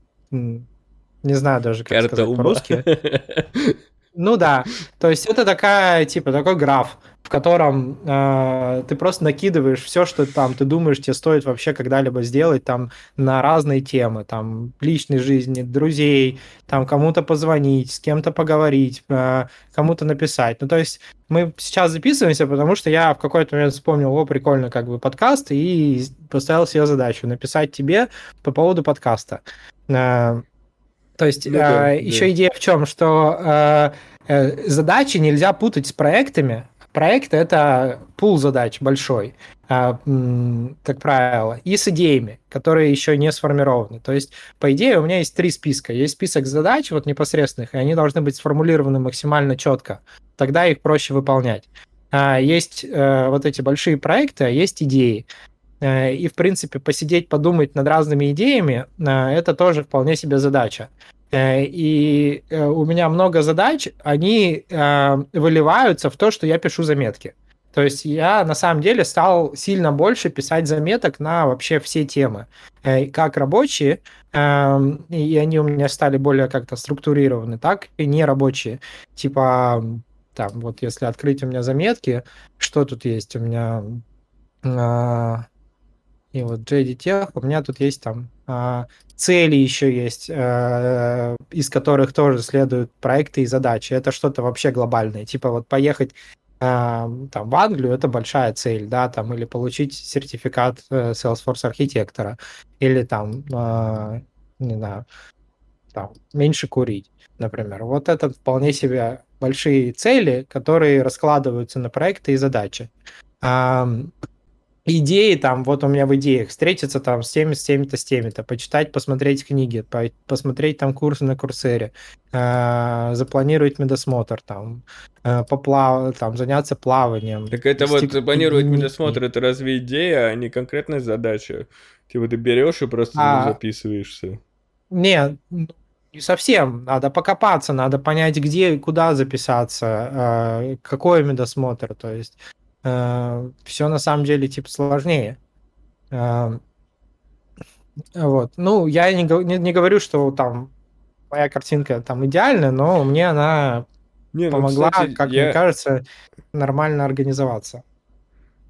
не знаю даже, как Карта сказать по-русски. Ну да, то есть это такая, типа, такой граф, в котором э, ты просто накидываешь все, что там ты думаешь, тебе стоит вообще когда-либо сделать там на разные темы, там личной жизни, друзей, там кому-то позвонить, с кем-то поговорить, э, кому-то написать. Ну то есть мы сейчас записываемся, потому что я в какой-то момент вспомнил, о, прикольно, как бы подкаст, и поставил себе задачу написать тебе по поводу подкаста. Э, то есть ну, да, э, да. еще идея в чем, что э, э, задачи нельзя путать с проектами. Проекты это пул задач большой, э, как правило, и с идеями, которые еще не сформированы. То есть, по идее, у меня есть три списка. Есть список задач вот непосредственных, и они должны быть сформулированы максимально четко. Тогда их проще выполнять. А есть э, вот эти большие проекты, а есть идеи. Э, и, в принципе, посидеть, подумать над разными идеями, э, это тоже вполне себе задача. Э, и у меня много задач, они выливаются в то, что я пишу заметки. То есть я на самом деле стал сильно больше писать заметок на вообще все темы, как рабочие, эм, и они у меня стали более как-то структурированы, так и нерабочие. Типа, там, вот если открыть у меня заметки, что тут есть? У меня и вот JD Tech, у меня тут есть там а, цели еще есть, а, из которых тоже следуют проекты и задачи. Это что-то вообще глобальное. Типа вот поехать а, там в Англию это большая цель, да, там или получить сертификат э, Salesforce архитектора, или там, э, не знаю, там меньше курить, например. Вот это вполне себе большие цели, которые раскладываются на проекты и задачи идеи там, вот у меня в идеях, встретиться там с теми, с теми-то, с теми-то, почитать, посмотреть книги, по, посмотреть там курсы на Курсере, э, запланировать медосмотр, там, э, поплав, там, заняться плаванием. Так это вот запланировать медосмотр, это разве идея, а не конкретная задача? Типа ты берешь и просто а... записываешься? Нет, не совсем. Надо покопаться, надо понять, где и куда записаться, э, какой медосмотр, то есть Э, все на самом деле типа сложнее. Э, вот. Ну, я не, не, не говорю, что там моя картинка там идеальная, но мне она не, ну, помогла, кстати, как я... мне кажется, нормально организоваться.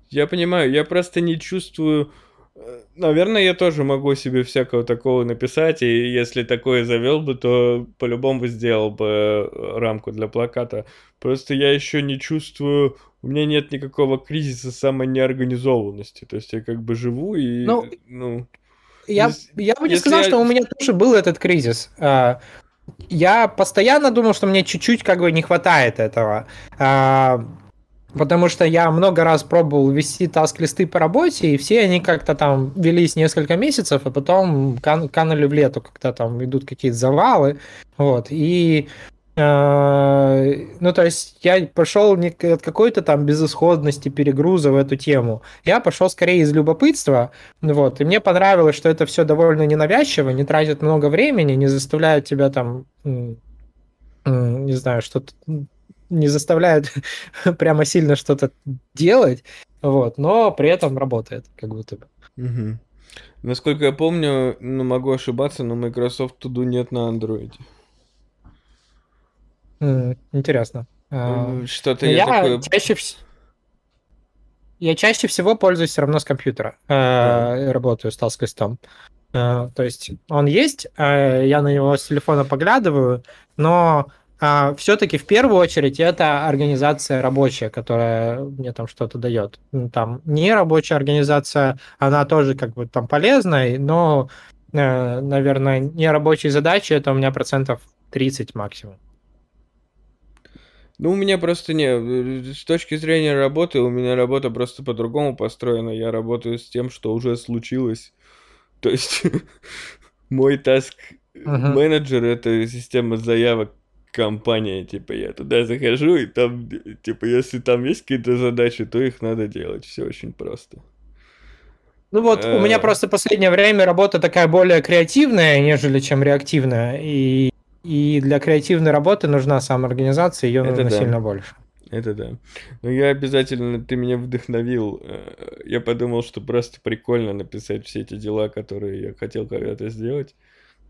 Я понимаю, я просто не чувствую Наверное, я тоже могу себе всякого такого написать, и если такое завел бы, то по-любому сделал бы э, рамку для плаката. Просто я еще не чувствую, у меня нет никакого кризиса самой неорганизованности. То есть я как бы живу и, ну, ну я, я бы не сказал, я... что у меня тоже был этот кризис. А, я постоянно думал, что мне чуть-чуть как бы не хватает этого. Потому что я много раз пробовал вести таск-листы по работе, и все они как-то там велись несколько месяцев, а потом кан канули в лету, когда там идут какие-то завалы. Вот. И э, ну, то есть я пошел не от какой-то там безысходности, перегруза в эту тему. Я пошел скорее из любопытства. Вот. И мне понравилось, что это все довольно ненавязчиво, не тратит много времени, не заставляет тебя там не знаю, что-то не заставляет прямо сильно что-то делать, вот, но при этом работает, как будто бы. Угу. Насколько я помню, ну могу ошибаться, но Microsoft Todo нет на Android. интересно. А, Что-то я, я такое... чаще всего я чаще всего пользуюсь все равно с компьютера. Э, да. Работаю с таскостом. Э, то есть он есть, э, я на него с телефона поглядываю, но а, все-таки в первую очередь это организация рабочая, которая мне там что-то дает. Ну, там не рабочая организация, она тоже как бы там полезная, но, э, наверное, не рабочие задачи это у меня процентов 30 максимум. Ну, у меня просто не... С точки зрения работы, у меня работа просто по-другому построена. Я работаю с тем, что уже случилось. То есть мой таск менеджер uh-huh. это система заявок компания, типа, я туда захожу, и там, типа, если там есть какие-то задачи, то их надо делать. Все очень просто. Ну вот, у меня э. просто последнее время работа такая более креативная, нежели чем реактивная. И, и для креативной работы нужна самоорганизация, ее нужно да. сильно больше. Это да. Но я обязательно, ты меня вдохновил. Э, я подумал, что просто прикольно написать все эти дела, которые я хотел когда-то сделать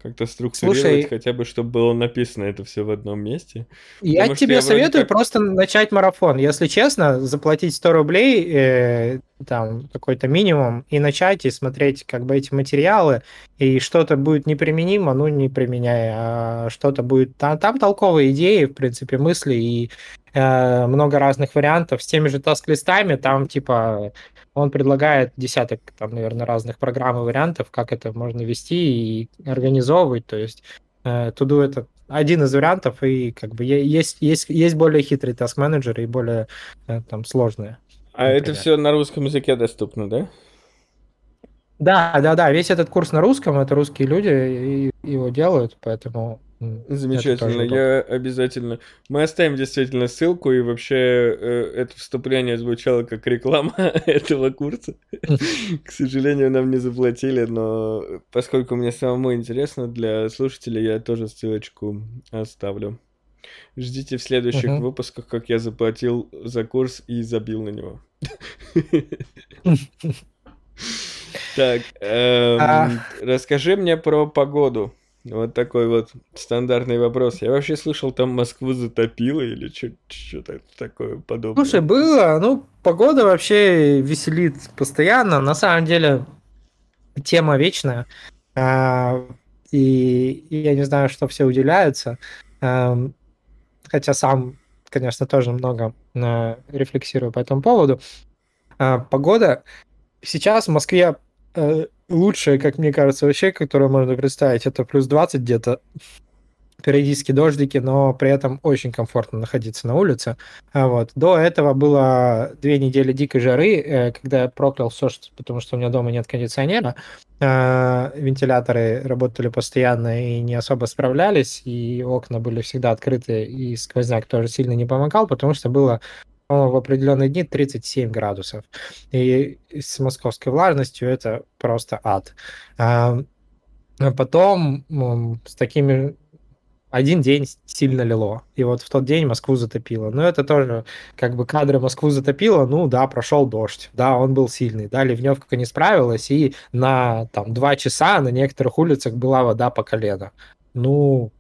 как-то структурировать, Слушай, хотя бы, чтобы было написано это все в одном месте. Я тебе я советую как... просто начать марафон. Если честно, заплатить 100 рублей, э, там, какой-то минимум, и начать и смотреть как бы эти материалы, и что-то будет неприменимо, ну, не применяй, а что-то будет... Там, там толковые идеи, в принципе, мысли, и э, много разных вариантов. С теми же таск-листами, там, типа, он предлагает десяток, там, наверное, разных программ и вариантов, как это можно вести и организовывать. То есть э, Туду это один из вариантов, и как бы есть, есть, есть более хитрые таск-менеджеры и более э, там сложные. А например. это все на русском языке доступно, да? Да, да, да. Весь этот курс на русском, это русские люди его делают, поэтому Замечательно, я обязательно. Мы оставим действительно ссылку, и вообще э, это вступление звучало как реклама этого курса. К сожалению, нам не заплатили, но поскольку мне самому интересно, для слушателей я тоже ссылочку оставлю. Ждите в следующих uh-huh. выпусках, как я заплатил за курс и забил на него. Так, эм, расскажи мне про погоду. Вот такой вот стандартный вопрос. Я вообще слышал, там Москву затопило или что-то такое подобное. Слушай, было. Ну, погода вообще веселит постоянно. На самом деле, тема вечная. А, и, я не знаю, что все удивляются. А, хотя сам, конечно, тоже много а, рефлексирую по этому поводу. А, погода. Сейчас в Москве э, лучшее, как мне кажется, вообще, которое можно представить, это плюс 20 где-то, периодически дождики, но при этом очень комфортно находиться на улице. А вот. До этого было две недели дикой жары, э, когда я проклял все, потому что у меня дома нет кондиционера. А, вентиляторы работали постоянно и не особо справлялись, и окна были всегда открыты, и сквозняк тоже сильно не помогал, потому что было в определенные дни 37 градусов. И с московской влажностью это просто ад. А потом с такими один день сильно лило. И вот в тот день Москву затопило. Но это тоже как бы кадры Москву затопило. Ну да, прошел дождь. Да, он был сильный. Да, ливневка не справилась. И на там два часа на некоторых улицах была вода по колено. Ну,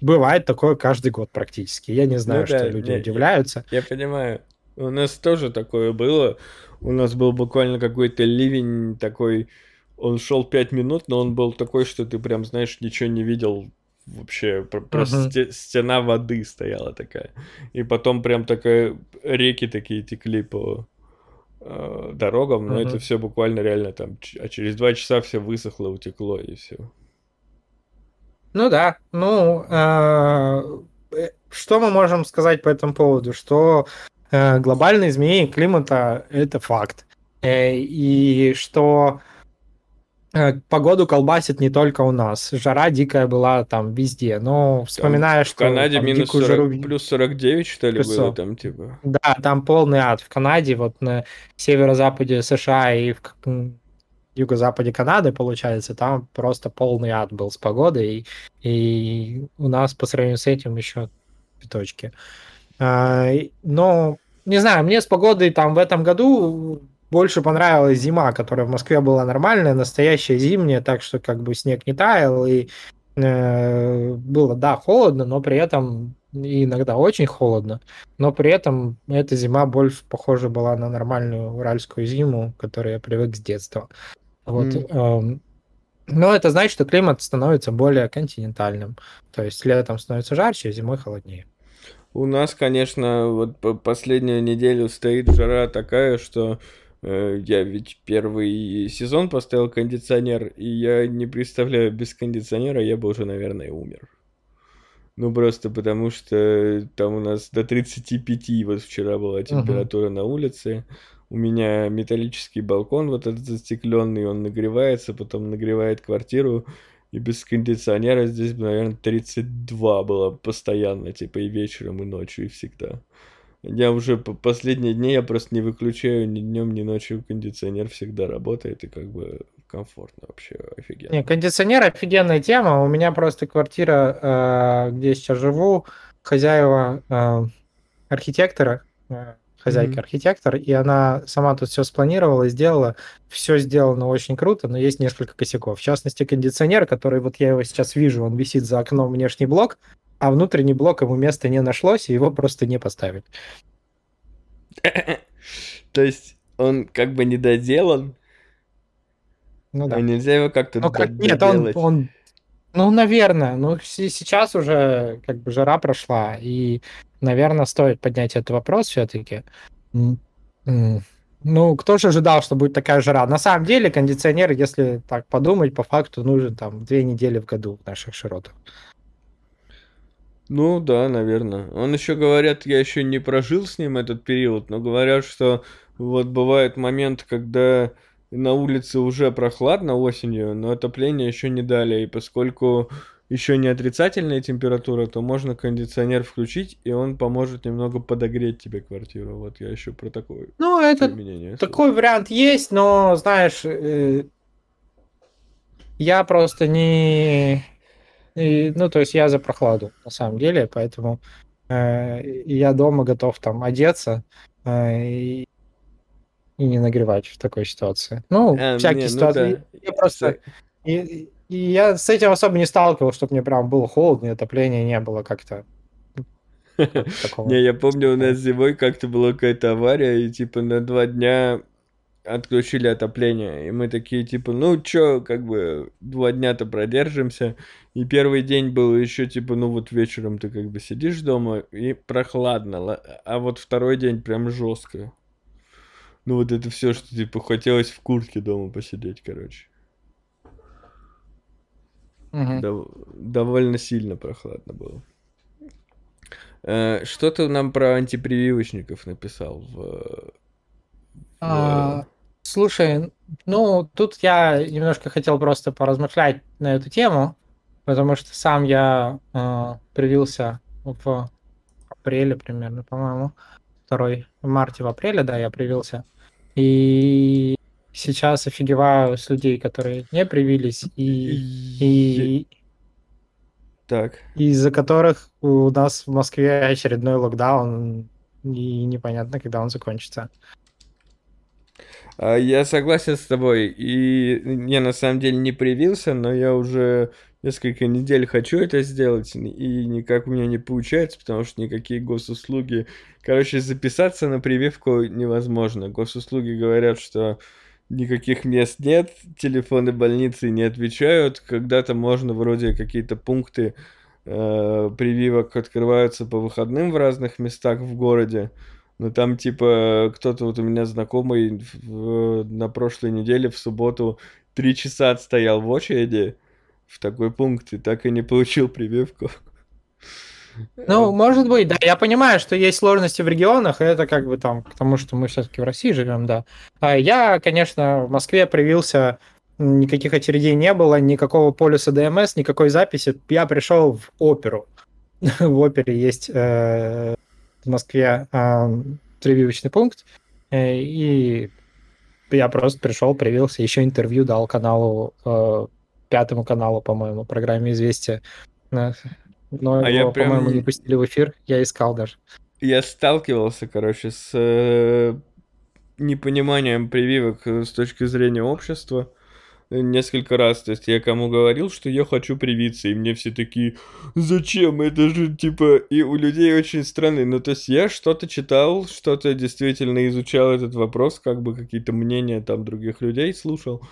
Бывает такое каждый год практически. Я не знаю, ну, что да, люди не, удивляются. Я, я понимаю. У нас тоже такое было. У нас был буквально какой-то ливень такой. Он шел 5 минут, но он был такой, что ты прям, знаешь, ничего не видел вообще. Просто uh-huh. стена воды стояла такая. И потом прям такая реки такие текли по э, дорогам, но uh-huh. это все буквально реально там. А через два часа все высохло, утекло и все. Ну да, ну, а, э, что мы можем сказать по этому поводу? Что э, глобальное изменение климата – это факт. Э, и что э, погоду колбасит не только у нас. Жара дикая была там везде. Но вспоминая, Там что... в Канаде там минус дикую 40, жару- плюс 49, что ли, Плюс было 40. там, типа. Да, там полный ад. В Канаде, вот на северо-западе США и в юго-западе Канады, получается, там просто полный ад был с погодой. И, и у нас по сравнению с этим еще цветочки. А, и- но, не знаю, мне с погодой там в этом году больше понравилась зима, которая в Москве была нормальная, настоящая зимняя, так что как бы снег не таял, и э, было, да, холодно, но при этом и иногда очень холодно, но при этом эта зима больше похожа была на нормальную уральскую зиму, к которой я привык с детства. Вот. Мгм. эм, но это значит, что климат становится более континентальным. То есть летом становится жарче, а зимой холоднее. У нас, конечно, вот по- последнюю неделю стоит жара такая, что э, я ведь первый сезон поставил кондиционер, и я не представляю, без кондиционера я бы уже, наверное, умер. Ну, просто потому что там у нас до 35 вот вчера была температура на улице. У меня металлический балкон вот этот застекленный, он нагревается, потом нагревает квартиру. И без кондиционера здесь, бы, наверное, 32 было постоянно, типа и вечером, и ночью, и всегда. Я уже по последние дни я просто не выключаю ни днем, ни ночью кондиционер всегда работает и как бы комфортно вообще офигенно. Не, кондиционер офигенная тема. У меня просто квартира, э, где я сейчас живу, хозяева э, архитектора, э, хозяйка архитектор, и она сама тут все спланировала, сделала. Все сделано очень круто, но есть несколько косяков. В частности, кондиционер, который вот я его сейчас вижу, он висит за окном внешний блок, а внутренний блок ему места не нашлось, и его просто не поставить. То есть он как бы не доделан, Ну да. нельзя его как-то Ну, как, нет, он, он, ну, наверное, ну, се- сейчас уже как бы жара прошла, и, наверное, стоит поднять этот вопрос все-таки. Ну, кто же ожидал, что будет такая жара? На самом деле, кондиционер, если так подумать, по факту нужен там две недели в году в наших широтах. Ну да, наверное. Он еще говорят, я еще не прожил с ним этот период, но говорят, что вот бывает момент, когда на улице уже прохладно осенью, но отопление еще не дали, и поскольку еще не отрицательная температура, то можно кондиционер включить, и он поможет немного подогреть тебе квартиру. Вот я еще про такое Ну, это. Такой вариант есть, но, знаешь, э, я просто не... и, Ну, то есть я за прохладу, на самом деле, поэтому э, я дома готов там одеться э, и, и не нагревать в такой ситуации. Ну, А, всякие не, ну ситуации. да. Я просто... И, и я с этим особо не сталкивался, чтобы мне прям было холодно, и отопления не было как-то. Не, я помню, у нас зимой как-то была какая-то авария, и типа на два дня отключили отопление. И мы такие, типа, ну чё, как бы два дня-то продержимся. И первый день был еще, типа, ну вот вечером ты как бы сидишь дома и прохладно. ла- А вот второй день прям жестко. Ну вот это все, что типа хотелось в куртке дома посидеть, короче. Мгм. Дов- довольно сильно прохладно было. Э, Что ты нам про антипрививочников написал в- А, слушай, ну, тут я немножко хотел просто поразмышлять на эту тему, потому что сам я а, привился в апреле примерно, по-моему, второй в марте, в апреле, да, я привился. И сейчас офигеваю с людей, которые не привились, и, и Так. из-за которых у нас в Москве очередной локдаун, и непонятно, когда он закончится. А, Я согласен с тобой. И я на самом деле не привился, но я уже несколько недель хочу это сделать, и никак у меня не получается, потому что никакие госуслуги... Короче, записаться на прививку невозможно. Госуслуги говорят, что никаких мест нет, телефоны больницы не отвечают. Когда-то можно вроде какие-то пункты э, прививок открываются по выходным в разных местах в городе. Ну там типа кто-то вот у меня знакомый в- на прошлой неделе в субботу три часа отстоял в очереди в такой пункт и так и не получил прививку. Ну, может быть, да. Я понимаю, что есть сложности в регионах, и это как бы там, потому что мы все-таки в России живем, да. А я, конечно, в Москве привился, никаких очередей не было, никакого полюса ДМС, никакой записи. Я пришел в оперу. в опере есть э, в Москве э, прививочный пункт, э, и я просто пришел, привился, еще интервью дал каналу, пятому каналу, по-моему, программе «Известия». Но а его, прям... по-моему, не пустили в эфир, я искал даже. Я сталкивался, короче, с э, непониманием прививок с точки зрения общества несколько раз. То есть я кому говорил, что я хочу привиться, и мне все такие, зачем? Это же типа... И у людей очень странный. Ну, то есть я что-то читал, что-то действительно изучал этот вопрос, как бы какие-то мнения там других людей слушал.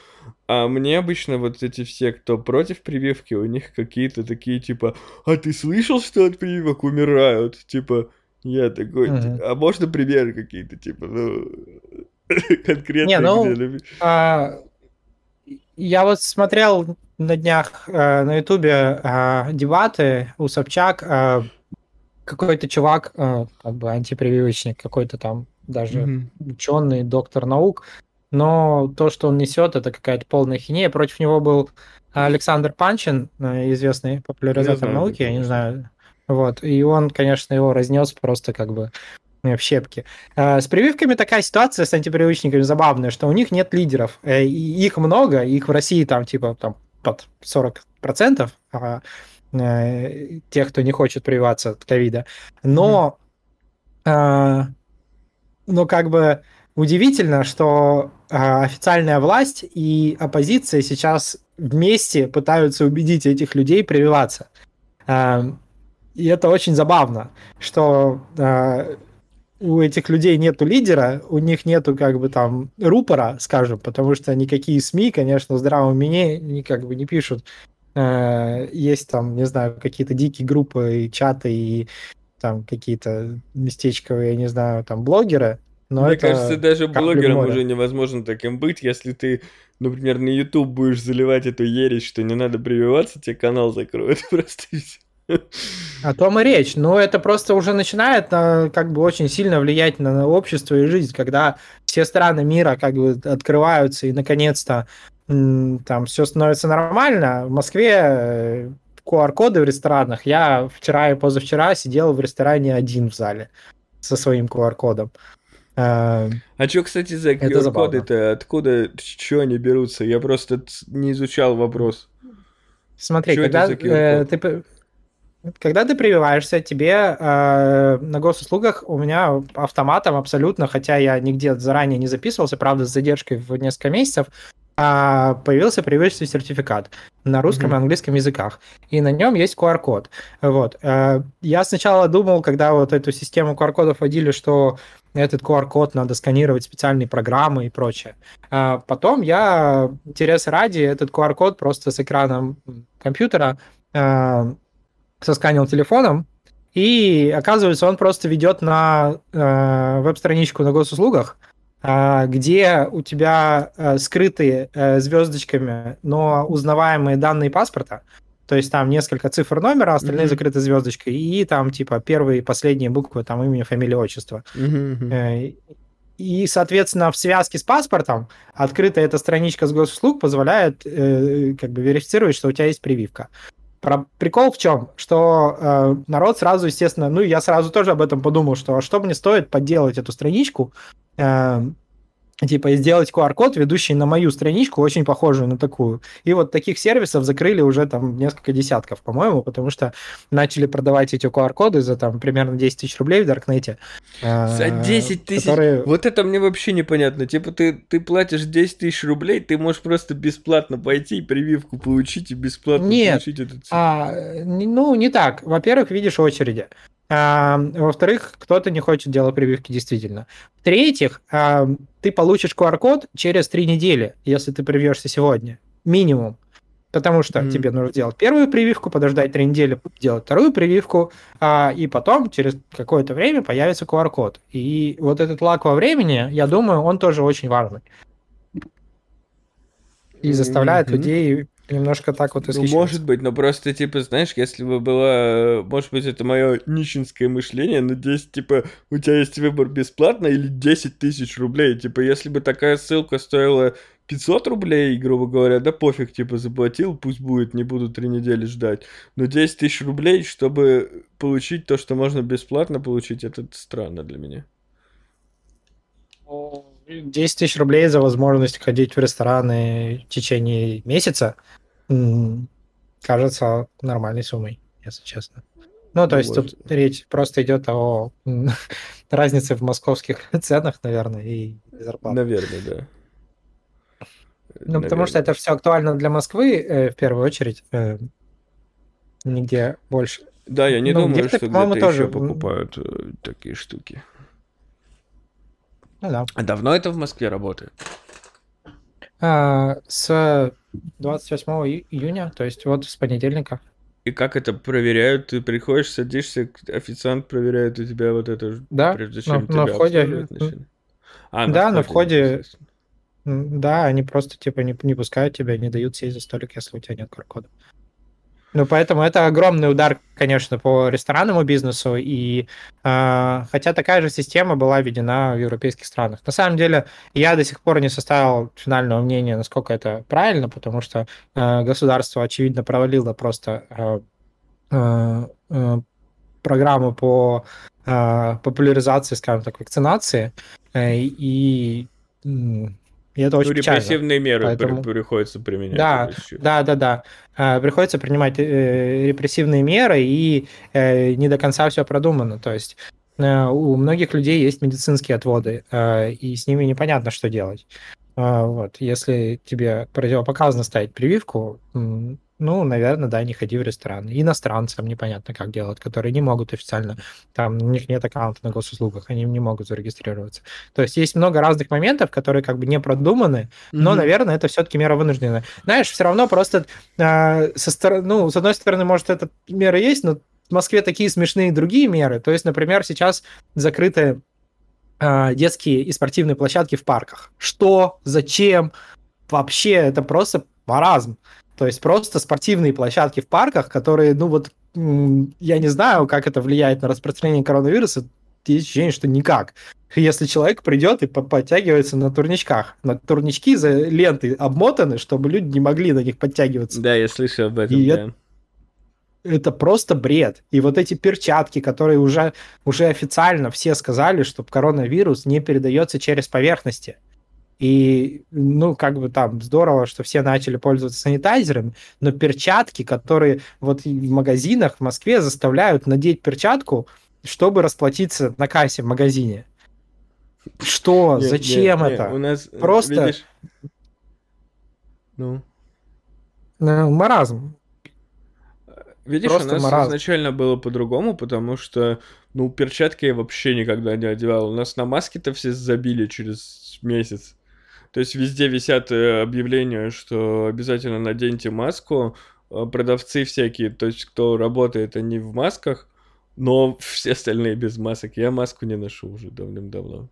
А мне обычно вот эти все, кто против прививки, у них какие-то такие типа, а ты слышал, что от прививок умирают? Типа, я такой, uh-huh. а можно примеры какие-то, типа, ну, конкретно? Не, ну, а, я вот смотрел на днях э, на Ютубе э, дебаты у Собчак. Э, какой-то чувак, э, как бы антипрививочник, какой-то там даже mm-hmm. ученый, доктор наук. Но то, что он несет, это какая-то полная хинея. Против него был Александр Панчин, э, известный популяризатор я науки, я не знаю. Вот. И он, конечно, его разнес просто как бы в щепки. Э, с прививками такая ситуация с антипривычниками забавная, что у них нет лидеров. Э, их много, их в России там типа там под 40%, а э, тех, кто не хочет прививаться от ковида. Но, mm. но как бы удивительно, что официальная власть и оппозиция сейчас вместе пытаются убедить этих людей прививаться. И это очень забавно, что у этих людей нету лидера, у них нету как бы там рупора, скажем, потому что никакие СМИ, конечно, в здравом уме не как бы не пишут. Э, есть там, не знаю, какие-то дикие группы и чаты и там какие-то местечковые, я не знаю, там блогеры. Но Мне кажется, даже блогерам уже невозможно таким быть, если ты, например, на YouTube будешь заливать эту ересь, что не надо прививаться, тебе канал закроют просто. О том и речь. Но это просто уже начинает на, как бы очень сильно влиять на общество и жизнь, когда все страны мира как бы открываются и наконец-то там все становится нормально. В Москве QR-коды э, в ресторанах. Я вчера и позавчера сидел в ресторане один в зале со своим QR-кодом. А, а что, кстати, за QR-коды-то? Откуда, что они берутся? Я просто не изучал вопрос. Смотри, Чё когда э, ты когда ты прививаешься, тебе э, на госуслугах у меня автоматом абсолютно, хотя я нигде заранее не записывался, правда, с задержкой в несколько месяцев, а появился прививочный сертификат на русском mm-hmm. и английском языках, и на нем есть QR-код. Вот. Э, я сначала думал, когда вот эту систему QR-кодов вводили, что этот QR-код надо сканировать специальные программы и прочее. А потом я, интерес ради, этот QR-код просто с экраном компьютера э, сосканил телефоном, и оказывается, он просто ведет на э, веб-страничку на госуслугах, э, где у тебя э, скрытые э, звездочками, но узнаваемые данные паспорта. То есть там несколько цифр номера, остальные mm-hmm. закрыты звездочкой, и там типа первые и последние буквы, там имя, фамилия, отчество. Mm-hmm. Э, и, соответственно, в связке с паспортом открытая эта страничка с госуслуг позволяет э, как бы верифицировать, что у тебя есть прививка. Про... Прикол в чем? Что э, народ сразу, естественно, ну, я сразу тоже об этом подумал, что что мне стоит подделать эту страничку, э, типа, сделать QR-код, ведущий на мою страничку, очень похожую на такую. И вот таких сервисов закрыли уже там несколько десятков, по-моему, потому что начали продавать эти QR-коды за там примерно 10 тысяч рублей в Даркнете. За 10 э, тысяч? Которые... Вот это мне вообще непонятно. Типа ты, ты платишь 10 тысяч рублей, ты можешь просто бесплатно пойти и прививку получить и бесплатно Нет, получить этот... А, ну, не так. Во-первых, видишь очереди. А, во-вторых, кто-то не хочет делать прививки действительно. В-третьих, а, ты получишь QR-код через три недели, если ты привьешься сегодня. Минимум. Потому что mm-hmm. тебе нужно сделать первую прививку, подождать три недели, делать вторую прививку, а, и потом через какое-то время появится QR-код. И вот этот лак во времени, я думаю, он тоже очень важный. И заставляет mm-hmm. людей немножко так вот Ну, может быть, но просто, типа, знаешь, если бы было, может быть, это мое нищенское мышление, но здесь, типа, у тебя есть выбор бесплатно или 10 тысяч рублей. Типа, если бы такая ссылка стоила 500 рублей, грубо говоря, да пофиг, типа, заплатил, пусть будет, не буду три недели ждать. Но 10 тысяч рублей, чтобы получить то, что можно бесплатно получить, это странно для меня. 10 тысяч рублей за возможность ходить в рестораны в течение месяца кажется нормальной суммой, если честно. Ну, то Ну, есть тут речь просто идет о разнице в московских ценах, наверное, и зарплатах. Наверное, да. Ну, потому что это все актуально для Москвы, э, в первую очередь, э, нигде больше. Да, я не Ну, думаю, где-то, что где-то еще тоже, м. покупают э, такие штуки. Ну да. А давно это в Москве работает? А, с 28 ию- июня, то есть вот с понедельника. И как это проверяют? Ты приходишь, садишься, официант проверяет у тебя вот это, Да, прежде на- чем на тебя входе, обслуживать м, начинают? А, да, на входе- непосредственно. М, Да, они просто типа не, не пускают тебя, не дают сесть за столик, если у тебя нет QR-кода. Ну, поэтому это огромный удар, конечно, по ресторанному бизнесу. И а, хотя такая же система была введена в европейских странах. На самом деле, я до сих пор не составил финального мнения, насколько это правильно, потому что а, государство, очевидно, провалило просто а, а, программу по а, популяризации, скажем так, вакцинации. Э, И, и это очень Ну, печально. репрессивные меры при- Поэтому- приходится применять. Да, Да, да, да. А, Приходится принимать э, репрессивные меры, и э, не до конца все продумано. То есть э, у многих людей есть медицинские отводы, э, и с ними непонятно, что делать. А, Вот. Если тебе противопоказано ставить прививку, ну, наверное, да, не ходи в ресторан. И Иностранцам непонятно, как делать, которые не могут официально, там, у них нет аккаунта на госуслугах, они не могут зарегистрироваться. То есть есть много разных моментов, которые как бы не продуманы, но, Мгм. наверное, это все-таки мера вынужденная. Знаешь, все равно просто а, со стороны, ну, с одной стороны, может, эта мера есть, но в Москве такие смешные другие меры. То есть, например, сейчас закрыты а, детские и спортивные площадки в парках. Что? Зачем? Вообще, это просто маразм. То есть просто спортивные площадки в парках, которые, ну вот, я не знаю, как это влияет на распространение коронавируса, есть ощущение, что никак. Если человек придет и по- подтягивается на турничках, на турнички за ленты обмотаны, чтобы люди не могли на них подтягиваться. Да, я слышал об этом, И да. это- Это просто бред. И вот эти перчатки, которые уже, уже официально все сказали, что коронавирус не передается через поверхности. И, ну, как бы там здорово, что все начали пользоваться санитайзерами, но перчатки, которые вот в магазинах в Москве заставляют надеть перчатку, чтобы расплатиться на кассе в магазине. Что? Не, Зачем не, не, это? У нас, Просто- видишь... Ну, Ну, маразм. видишь, Просто у нас маразм. изначально было по-другому, потому что, ну, перчатки я вообще никогда не одевал. У нас на маски-то все забили через месяц. То есть везде висят э, объявления, что обязательно наденьте маску. А Продавцы всякие, то есть кто работает, они в масках, но все остальные без масок. Я маску не ношу уже давным-давно.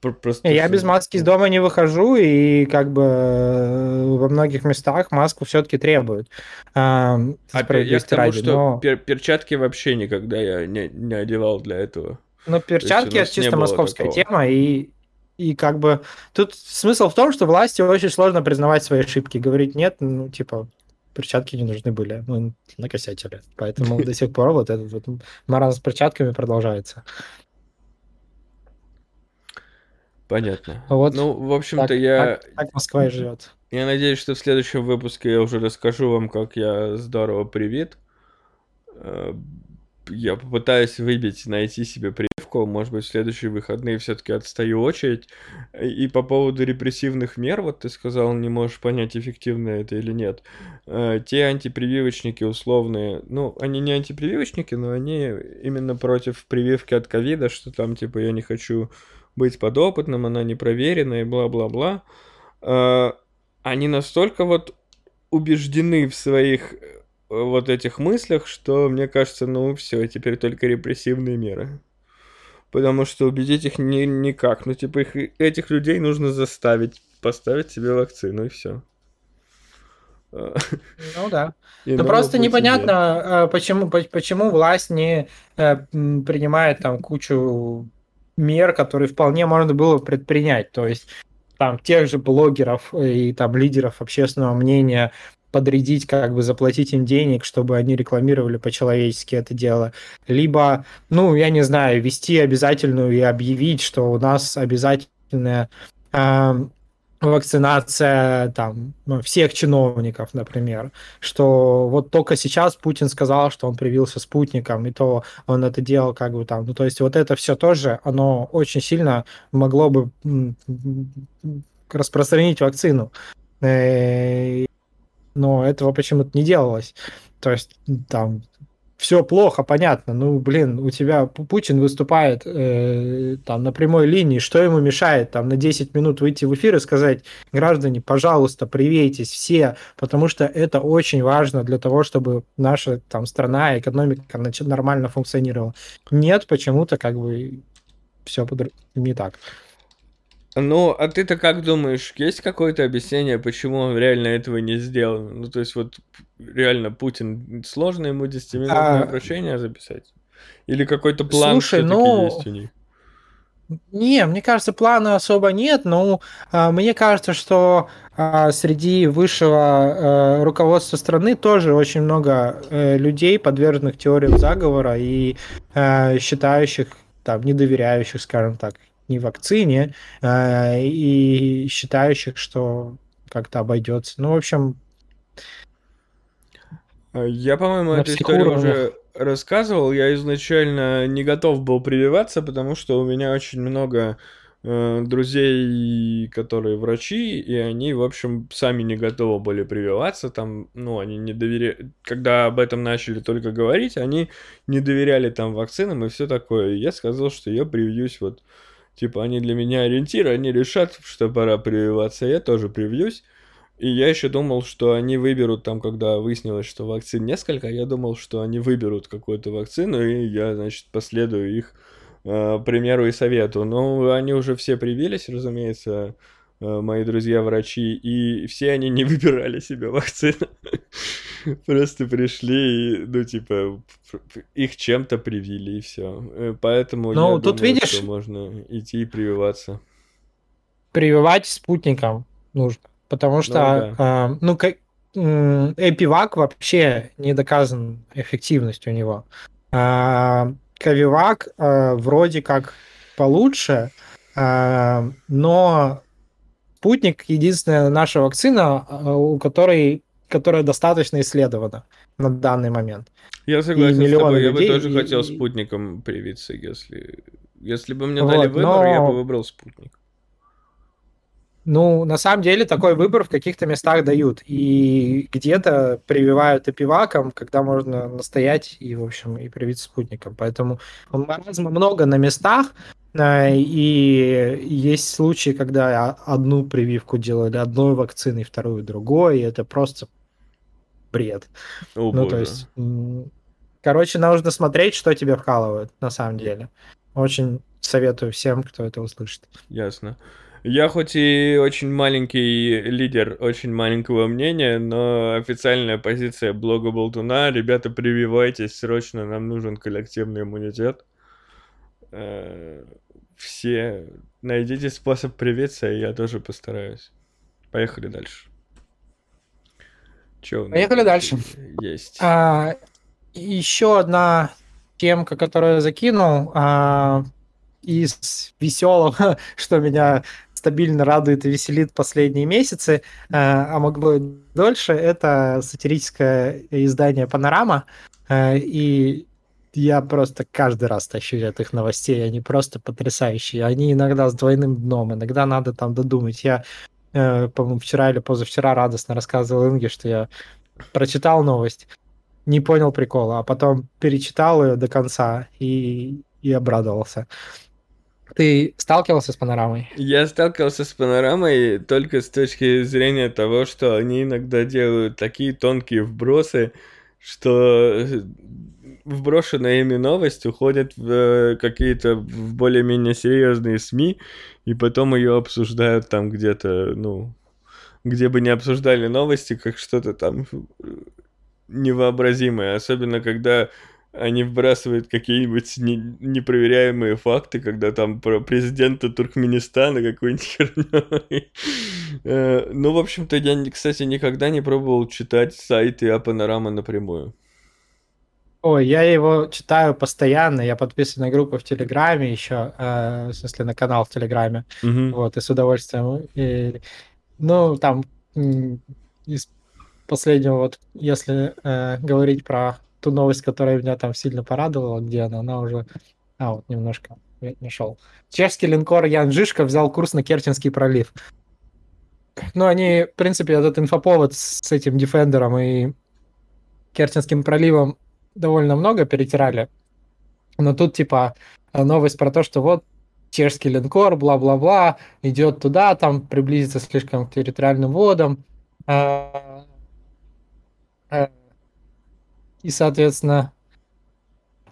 Пр- Просто Я без маски из дома не выхожу, и как бы э, во многих местах маску все-таки требуют. А, А я к тому, ради, что но, пер- перчатки вообще никогда я не, не одевал для этого. но перчатки это чисто московская такого. тема, и, и как бы тут смысл в том, что власти очень сложно признавать свои ошибки, говорить нет, ну типа перчатки не нужны были, мы накосячили. Поэтому до сих пор вот этот вот маразм с перчатками продолжается. Понятно. Вот Ну, в общем-то, я, так- так Москва и живет. я надеюсь, что в следующем выпуске я уже расскажу вам, как я здорово привит. Я попытаюсь выбить, найти себе прививку. Может быть, в следующие выходные все-таки отстаю очередь. И по поводу репрессивных мер, вот ты сказал, не можешь понять, эффективно это или нет. Э, Те антипрививочники условные, ну, они не антипрививочники, но они именно против прививки от ковида, что там, типа, я не хочу быть подопытным, она не проверена и бла-бла-бла. Э, Они настолько вот убеждены в своих вот этих мыслях, что мне кажется, ну все, теперь только репрессивные меры. Потому что убедить их ни, никак. Ну, типа, их, этих людей нужно заставить поставить себе вакцину, и все. Ну да. Ну просто непонятно, а, почему, почему власть не э, принимает там кучу мер, которые вполне можно было предпринять. То есть там тех же блогеров и там лидеров общественного мнения подрядить, как бы заплатить им денег, чтобы они рекламировали по-человечески это дело. Либо, ну, я не знаю, вести обязательную и объявить, что у нас обязательная э, вакцинация там ну, всех чиновников, например, что вот только сейчас Путин сказал, что он привился спутником, и то он это делал как бы там, ну то есть вот это все тоже, оно очень сильно могло бы распространить вакцину, э, но этого почему-то не делалось. То есть там все плохо, понятно. Ну, блин, у тебя Путин выступает э, там на прямой линии, что ему мешает там на 10 минут выйти в эфир и сказать, граждане, пожалуйста, привейтесь все, потому что это очень важно для того, чтобы наша там страна, экономика нормально функционировала. Нет, почему-то как бы все не так. Ну, а ты-то как думаешь, есть какое-то объяснение, почему он реально этого не сделал? Ну, то есть вот реально Путин, сложно ему 10-минутное а... обращение записать? Или какой-то план Слушай, ну... есть у них? Не, мне кажется, плана особо нет, но а, мне кажется, что а, среди высшего а, руководства страны тоже очень много а, людей, подверженных теориям заговора и а, считающих, там, недоверяющих, скажем так, не вакцине, э, и считающих, что как-то обойдется. Ну, в общем... Я, по-моему, эту историю уже рассказывал. Я изначально не готов был прививаться, потому что у меня очень много э, друзей, которые врачи, и они, в общем, сами не готовы были прививаться. Там, ну, они не доверяли... Когда об этом начали только говорить, они не доверяли там вакцинам и все такое. И я сказал, что я привьюсь вот Типа, они для меня ориентиры, они решат, что пора прививаться, я тоже привьюсь. И я еще думал, что они выберут там, когда выяснилось, что вакцин несколько, я думал, что они выберут какую-то вакцину, и я, значит, последую их э, примеру и совету. Но они уже все привились, разумеется, мои друзья-врачи, и все они не выбирали себе вакцину. Просто пришли и, ну, типа, их чем-то привили, и все. Э, поэтому ну, я тут думаю, видишь, что можно идти и прививаться. Прививать спутником нужно, потому что, ну, да. э, ну как, Эпивак вообще не доказан эффективность у него. А, Кавивак э, вроде как получше, э, но Спутник — единственная наша вакцина, а, у которой, которая достаточно исследована на данный момент. Я согласен с тобой, я бы тоже и... хотел спутником привиться, если... Если бы мне вот, дали выбор, но... я бы выбрал спутник. Ну, на самом деле, такой выбор в каких-то местах дают. И где-то прививают эпиваком, когда можно настоять и, в общем, и привить спутником. Поэтому маразма много на местах. А, и есть случаи, когда одну прививку делали одной вакциной, вторую другой, и это просто бред. О, ну, боже. то есть, короче, нужно смотреть, что тебе вкалывают, на самом деле. Очень советую всем, кто это услышит. Ясно. Я хоть и очень маленький лидер очень маленького мнения, но официальная позиция блога Болтуна, ребята, прививайтесь срочно, нам нужен коллективный иммунитет. Э, все найдите способ привиться, и я тоже постараюсь. Поехали дальше. Че Поехали дальше. Есть. А, еще одна темка, которую я закинул, а, из веселого, что меня стабильно радует и веселит последние месяцы, а, а могло и дольше, это сатирическое издание «Панорама». А, и я просто каждый раз тащу от их новостей, они просто потрясающие. Они иногда с двойным дном, иногда надо там додумать. Я, э, по-моему, вчера или позавчера радостно рассказывал Инге, что я прочитал новость, не понял прикола, а потом перечитал ее до конца и, и обрадовался. Ты сталкивался с панорамой? Я сталкивался с панорамой только с точки зрения того, что они иногда делают такие тонкие вбросы, что вброшенная ими новость уходит в э, какие-то более-менее серьезные СМИ, и потом ее обсуждают там где-то, ну, где бы не обсуждали новости, как что-то там э, невообразимое. Особенно, когда они вбрасывают какие-нибудь не, непроверяемые факты, когда там про президента Туркменистана какой-нибудь хернёй. Э, ну, в общем-то, я, кстати, никогда не пробовал читать сайты Апанорама напрямую. Ой, я его читаю постоянно, я подписан на группу в Телеграме еще, э, в смысле на канал в Телеграме, вот, и с удовольствием. И, ну, там из последнего, вот, если э, говорить про ту новость, которая меня там сильно порадовала, где она, она уже... А, вот немножко нашел. Чешский линкор Ян Жишка взял курс на Керченский пролив. Ну, они, в принципе, этот инфоповод с этим Дефендером и Керченским проливом довольно много перетирали. Но тут, типа, новость про то, что вот чешский линкор, бла-бла-бла, идет туда, там приблизится слишком к территориальным водам. А, а, И, соответственно,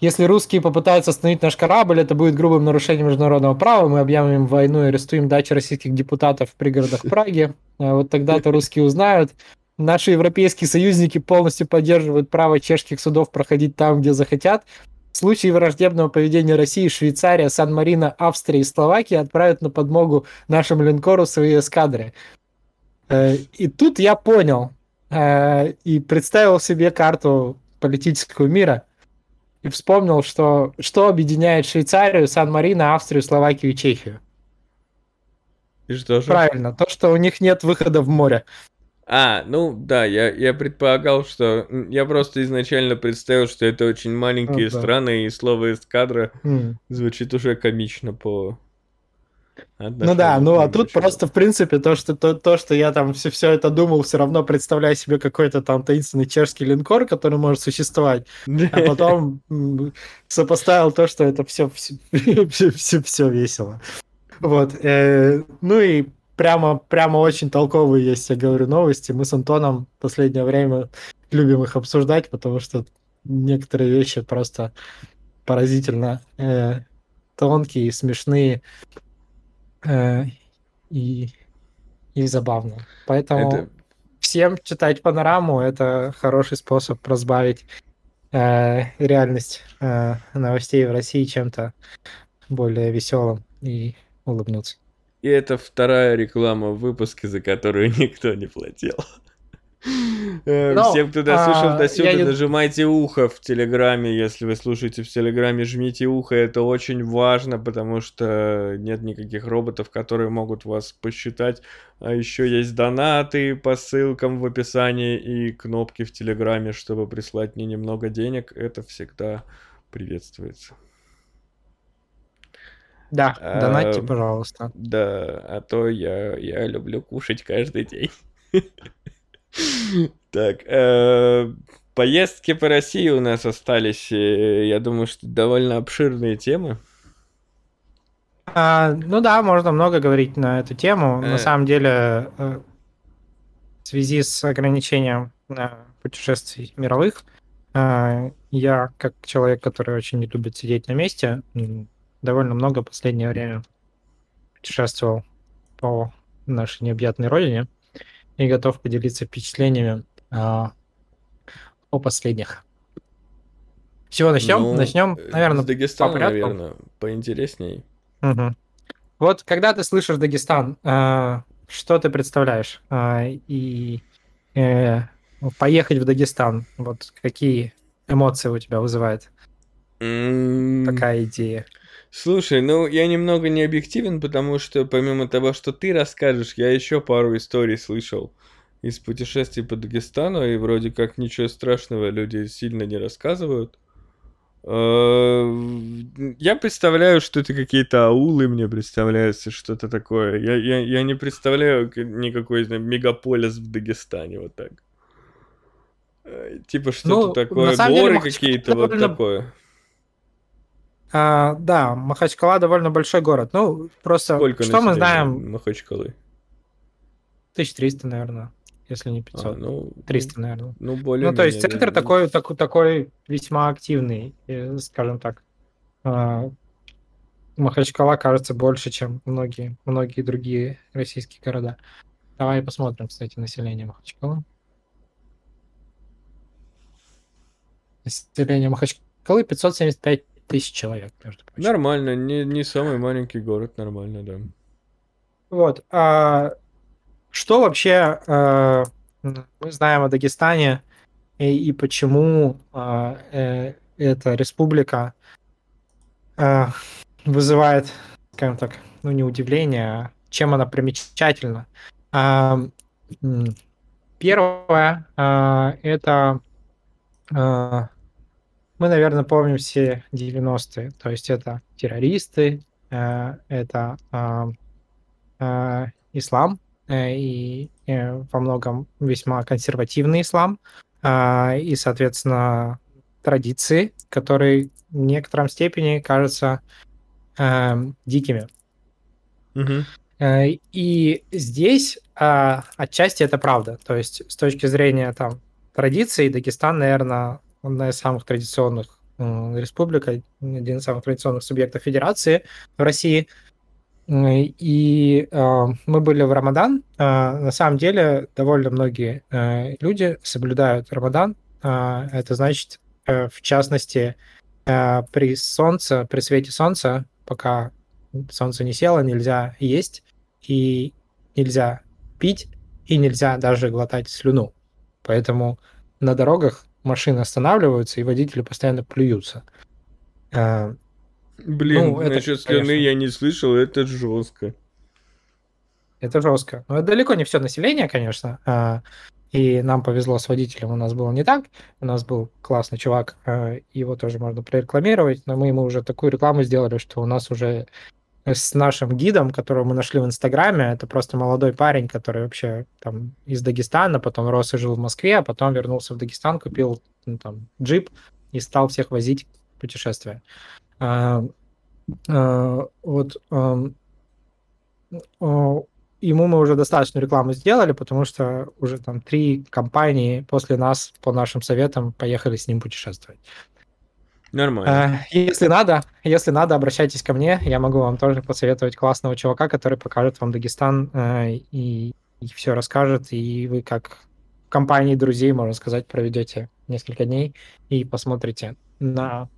если русские попытаются остановить наш корабль, это будет грубым нарушением международного права. Мы объявим им войну и арестуем дачи российских депутатов в пригородах Праги. А Вот тогда-то русские узнают. Наши европейские союзники полностью поддерживают право чешских судов проходить там, где захотят. В случае враждебного поведения России, Швейцария, Сан-Марино, Австрия и Словакия отправят на подмогу нашему линкору свои эскадры. Э, И тут я понял э, и представил себе карту политического мира и вспомнил, что что объединяет Швейцарию, Сан-Марино, Австрию, Словакию и Чехию. И что же? Правильно, то, что у них нет выхода в море. А, ну да, я, я предполагал, что... Я просто изначально представил, что это очень маленькие Ну да. страны, и слово эскадра М. звучит уже комично по... Ну да, ну а тут просто, в принципе, то, что, то, то, что я там все, все это думал, все равно представляю себе какой-то там таинственный чешский линкор, который может существовать, а потом сопоставил то, что это все, все, все, все весело. Вот. э, ну и прямо, прямо очень толковые есть, я говорю, новости. Мы с Антоном в последнее время любим их обсуждать, потому что некоторые вещи просто поразительно э, тонкие, смешные э, и, и забавно. Поэтому Это... всем читать панораму это хороший способ разбавить э, реальность э, новостей в России чем-то более веселым и улыбнуться. И это вторая реклама в выпуске, за которую никто не платил. Э, Всем, кто дослушал а, до сюда, не- нажимайте ухо в Телеграме. Если вы слушаете в Телеграме, жмите ухо. Это очень важно, потому что нет никаких роботов, которые могут вас посчитать. А еще есть донаты по ссылкам в описании и кнопки в Телеграме, чтобы прислать мне немного денег. Это всегда приветствуется. Да, донатьте, Эм, пожалуйста. Да, а то я, я люблю кушать каждый день. Так, э, поездки по России у нас остались, э, я думаю, что довольно обширные темы. А, ну да, можно много говорить на эту тему. Э. На самом деле, в связи с ограничением путешествий мировых, я, как человек, который очень не любит сидеть на месте, довольно много в последнее время путешествовал по нашей необъятной родине и готов поделиться впечатлениями а, о последних. Всего начнем? Ну, начнем, э, наверное, С Дагестана, по порядку. наверное, поинтересней. Мгм. Вот когда ты слышишь Дагестан, э, что ты представляешь? А, И э, поехать в Дагестан, вот какие эмоции у тебя вызывает М, такая идея? Слушай, ну я немного не объективен, потому что помимо того, что ты расскажешь, я еще пару историй слышал из путешествий по Дагестану, и вроде как ничего страшного люди сильно не рассказывают. Э, Я представляю, что это какие-то аулы, мне представляется что-то такое. Я, я, я не представляю никакой знаю, мегаполис в Дагестане, вот так. Э, Типа что-то Ну, такое, деле, горы Махачкала какие-то, вот довольно- такое. А, да, Махачкала довольно большой город. Ну, просто Сколько что мы знаем? Махачкалы? 1300, наверное, если не 500. А, ну, 300, наверное. Ну, более Ну, то есть центр такой, такой, такой весьма активный, э, скажем так. А, Махачкала кажется больше, чем многие, многие другие российские города. Давай посмотрим, кстати, население Махачкалы. Население Махачкалы 575 тысяч человек, между прочим. Нормально, не, не самый маленький город, нормально, да. Вот. А, что вообще а, мы знаем о Дагестане и, и почему а, э, эта республика а, вызывает, скажем так, ну не удивление, а чем она примечательна? А, первое а, это а, мы, наверное, помним все 90-е. То есть это террористы, э, это э, э, ислам и во многом весьма консервативный ислам и, соответственно, традиции, которые в некотором степени кажутся дикими. Угу. И здесь отчасти это правда. То есть с точки зрения там традиций Дагестан, наверное, одна из самых традиционных э, республик, один из самых традиционных субъектов федерации в России. И э, мы были в Рамадан. Э, на самом деле довольно многие э, люди соблюдают Рамадан. Э, это значит, э, в частности, э, при солнце, при свете солнца, пока солнце не село, нельзя есть и нельзя пить и нельзя даже глотать слюну. Поэтому на дорогах машины останавливаются, и водители постоянно плюются. А, Блин, ну, это, насчет слюны конечно, я не слышал, это жестко. Это жестко. Но это далеко не все население, конечно. А, и нам повезло с водителем, у нас было не так. У нас был классный чувак, а, его тоже можно прорекламировать, но мы ему уже такую рекламу сделали, что у нас уже с нашим гидом, которого мы нашли в Инстаграме. Это просто молодой парень, который вообще там из Дагестана, потом рос и жил в Москве, а потом вернулся в Дагестан, купил ну, там джип и стал всех возить в путешествия. А, а, вот а, ему мы уже достаточно рекламу сделали, потому что уже там три компании после нас по нашим советам поехали с ним путешествовать. Нормально. Э, если надо, если надо, обращайтесь ко мне. Я могу вам тоже посоветовать классного чувака, который покажет вам Дагестан э, и, и все расскажет. И вы как компании друзей, можно сказать, проведете несколько дней и посмотрите на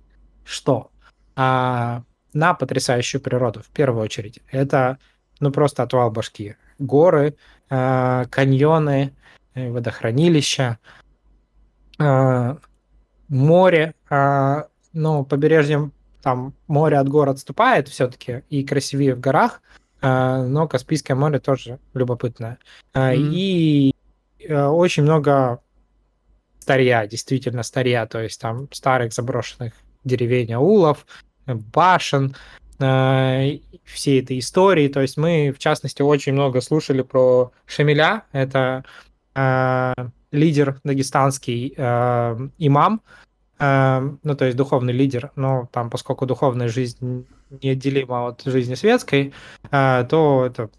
что? А, на потрясающую природу, в первую очередь. Это, ну, просто отвал башки. Горы, э, каньоны, водохранилища, море, ну, побережьем там море от гор отступает все-таки и красивее в горах, э, но Каспийское море тоже любопытное. Mm-hmm. И э, очень много старья, действительно старья, то есть там старых заброшенных деревень, аулов, башен, всей этой истории. То есть мы, в частности, очень много слушали про Шамиля. Это э, лидер дагестанский э, имам, ну, то есть духовный лидер, но там, поскольку духовная жизнь неотделима от жизни светской, э, то это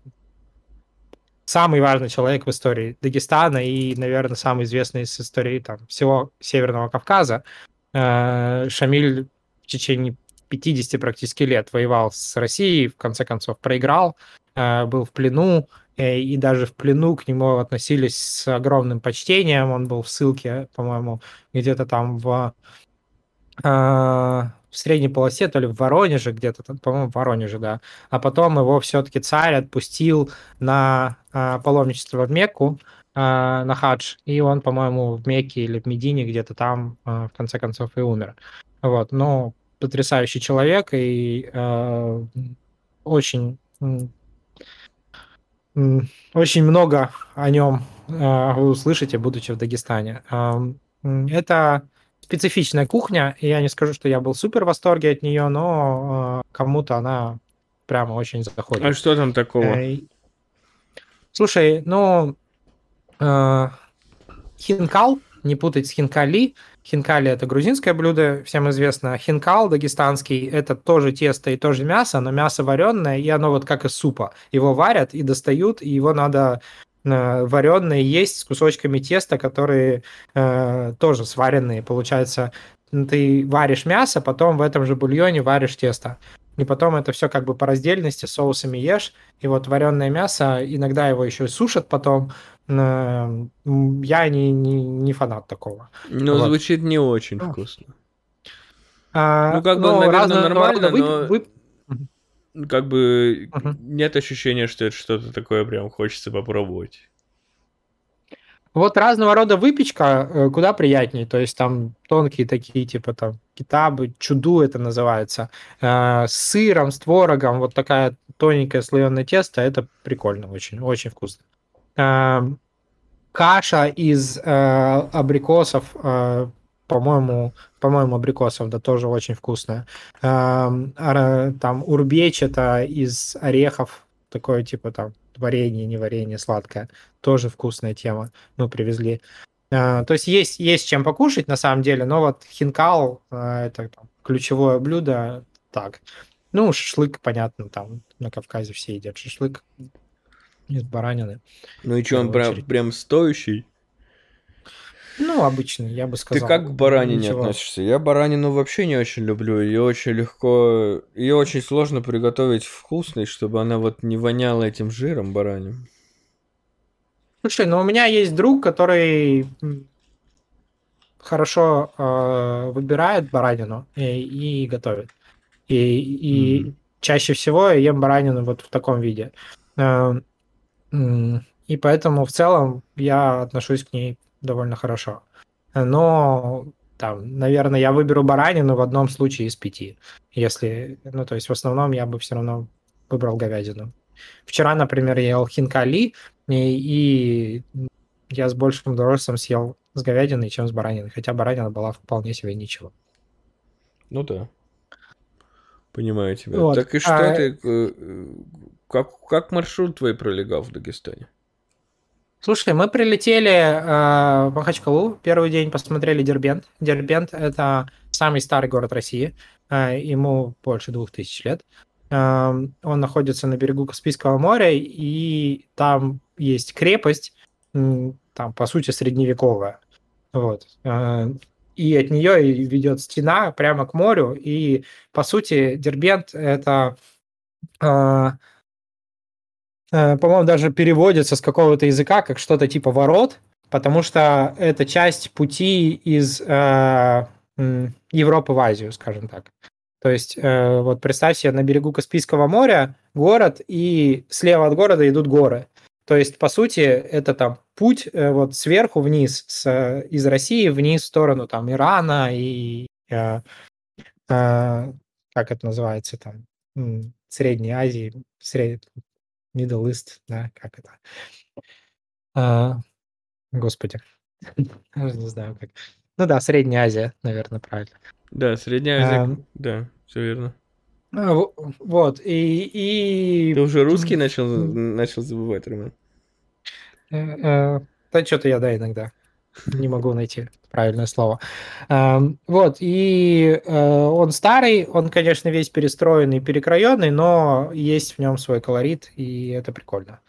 самый важный человек в истории Дагестана и, наверное, самый известный из истории там, всего Северного Кавказа. Э, Шамиль в течение 50 практически лет воевал с Россией, в конце концов проиграл, э, был в плену, и даже в плену к нему относились с огромным почтением. Он был в ссылке, по-моему, где-то там в, э, в средней полосе, то ли в Воронеже, где-то там, по-моему, в Воронеже, да. А потом его все-таки царь отпустил на э, паломничество в Мекку, э, на хадж, и он, по-моему, в Мекке или в Медине где-то там, э, в конце концов, и умер. Вот, ну, потрясающий человек и э, очень очень много о нем а, вы услышите, будучи в Дагестане. Это специфичная кухня, и я не скажу, что я был супер в восторге от нее, но а, кому-то она прямо очень заходит. А что там такого? Э, слушай, ну, а, хинкал, не путать с хинкали, Хинкали – это грузинское блюдо, всем известно. Хинкал дагестанский – это тоже тесто и тоже мясо, но мясо вареное, и оно вот как из супа. Его варят и достают, и его надо э, вареное есть с кусочками теста, которые э, тоже сваренные. Получается, ты варишь мясо, потом в этом же бульоне варишь тесто. И потом это все как бы по раздельности соусами ешь, и вот вареное мясо, иногда его еще и сушат потом, я не, не, не фанат такого. Ну, вот. звучит не очень ну. вкусно. А, ну, как бы, ну, наверное, нормально, вы, но... Вы... Как бы угу. нет ощущения, что это что-то такое прям хочется попробовать. Вот разного рода выпечка э, куда приятнее, то есть там тонкие такие, типа там китабы, чуду это называется, э, с сыром, с творогом, вот такая тоненькая слоеное тесто, это прикольно очень, очень вкусно. Э, каша из абрикосов, по-моему, по-моему, абрикосов, да, тоже очень вкусная. Там урбеч это из орехов, такое типа там варенье, не варенье, сладкое. Тоже вкусная тема. Мы привезли. А, то есть есть, есть чем покушать на самом деле, но вот хинкал а, это там, ключевое блюдо. Так. Ну, шашлык, понятно, там на Кавказе все едят шашлык из баранины. Ну и что, он прям, прям стоящий? Ну, обычный, я бы сказал. Ты как к баранине Ничего. относишься? Я баранину вообще не очень люблю. Ее очень легко... Ее очень сложно приготовить вкусной, чтобы она вот не воняла этим жиром бараним. Слушай, ну у меня есть друг, который хорошо э, выбирает баранину и, и готовит. И, и mm. чаще всего я ем баранину вот в таком виде. Э, и поэтому в целом я отношусь к ней довольно хорошо. Но там, наверное, я выберу баранину в одном случае из пяти. Если, ну, то есть в основном я бы все равно выбрал говядину. Вчера, например, я ел хинкали, и, и я с большим удовольствием съел с говядиной, чем с бараниной, хотя баранина была вполне себе ничего. Ну да. Понимаю тебя. Вот. Так и что а... ты... Э, как, как маршрут твой пролегал в Дагестане? Слушай, мы прилетели э, в Махачкалу, первый день посмотрели Дербент. Дербент – это самый старый город России, э, ему больше двух тысяч лет. Э, он находится на берегу Каспийского моря, и там есть крепость, там, по сути, средневековая. Вот. Э, и от нее ведет стена прямо к морю, и, по сути, Дербент – это Э, по-моему, даже переводится с какого-то языка как что-то типа ворот, потому что это часть пути из э, Европы в Азию, скажем так. То есть, э, вот представь себе, на берегу Каспийского моря город, и слева от города идут горы. То есть, по сути, это там путь э, вот сверху вниз, с, из России вниз в сторону там Ирана и э, э, как это называется там, Средней Азии, сред... Middle East, да, как это? А, господи, не знаю как. Ну да, Средняя Азия, наверное, правильно. Да, Средняя Азия, а, да, все верно. Вот, и, и... Ты уже русский начал, начал забывать, Роман? Э, э, да что-то я, да, иногда не могу найти правильное слово. Вот, и э, он старый, он, конечно, весь перестроенный, перекроенный, но есть в нем свой колорит, и это прикольно.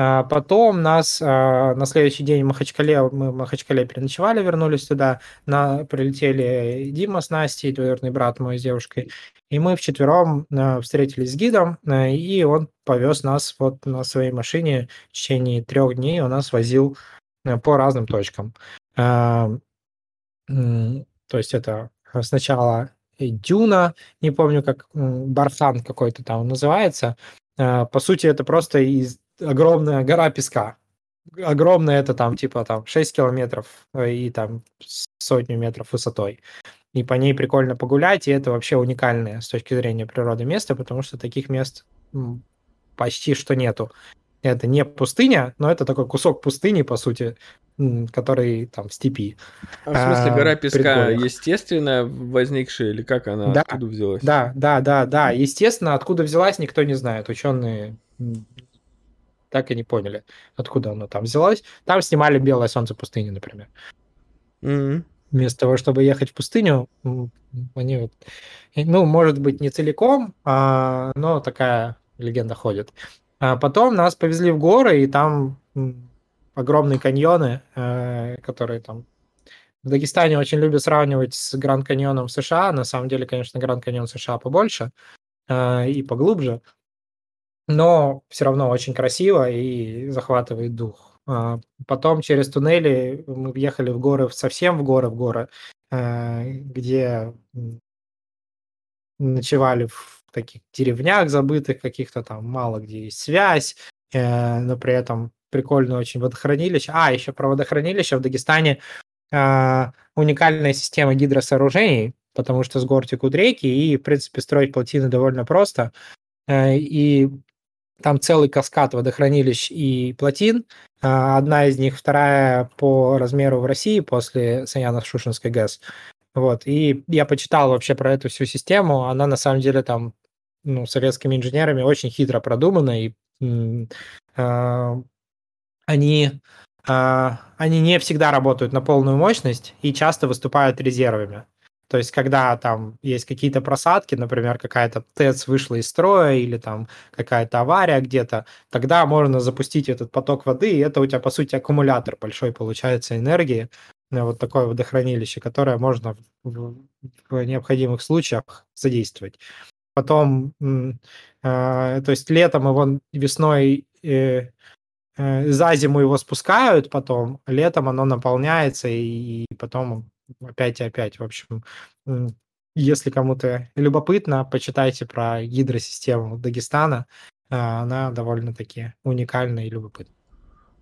А потом нас а, на следующий день в Махачкале, мы в Махачкале переночевали, вернулись туда, на, прилетели Дима с Настей, двоюродный брат мой с девушкой, и мы вчетвером а, встретились с гидом, и он повез нас вот на своей машине в течение трех дней, он нас возил по разным точкам. То есть это сначала Дюна, не помню, как Бархан какой-то там называется. По сути, это просто из огромная гора песка. Огромная это там типа там 6 километров э, и там сотню метров высотой. И по ней прикольно погулять, и это вообще уникальное с точки зрения природы место, потому что таких мест почти что нету. Это не пустыня, но это такой кусок пустыни, по сути, который там в степи. А в смысле, гора а, песка естественно возникшая, или как она, да, откуда взялась? Да, да, да, да. Естественно, откуда взялась, никто не знает. Ученые так и не поняли, откуда оно там взялось. Там снимали «Белое солнце пустыни», например. Mm-hmm. Вместо того, чтобы ехать в пустыню, они вот... Ну, может быть, не целиком, а, но такая легенда ходит. А потом нас повезли в горы, и там огромные каньоны, э, которые там в Дагестане очень любят сравнивать с Гранд Каньоном США. На самом деле, конечно, Гранд Каньон США побольше. э, и поглубже, но все равно очень красиво и захватывает дух. А, потом через туннели мы въехали в горы, совсем в горы, в горы, э, где ночевали в таких деревнях забытых, каких-то там мало где есть связь, э, но при этом прикольное очень водохранилище. А, еще про водохранилище в Дагестане э, уникальная система гидросооружений, потому что с гор текут реки, и, в принципе, строить плотины довольно просто. Э, и там целый каскад водохранилищ и плотин. Э, одна из них, вторая по размеру в России после Саяно-Шушинской ГЭС. Вот, и я почитал вообще про эту всю систему. Она на самом деле там ну, советскими инженерами очень хитро продумана, и э, они, э, они не всегда работают на полную мощность и часто выступают резервами. То есть, когда там есть какие-то просадки, например, какая-то ТЭЦ вышла из строя или там какая-то авария где-то, тогда можно запустить этот поток воды, и это у тебя, по сути, аккумулятор большой получается энергии, э, вот такое водохранилище, которое можно в, в необходимых случаях задействовать. Потом, э, то есть летом его весной э, э, за зиму его спускают, потом летом оно наполняется и, и потом опять и опять. В общем, если кому-то любопытно, почитайте про гидросистему Дагестана. А, она довольно-таки уникальная и любопытная.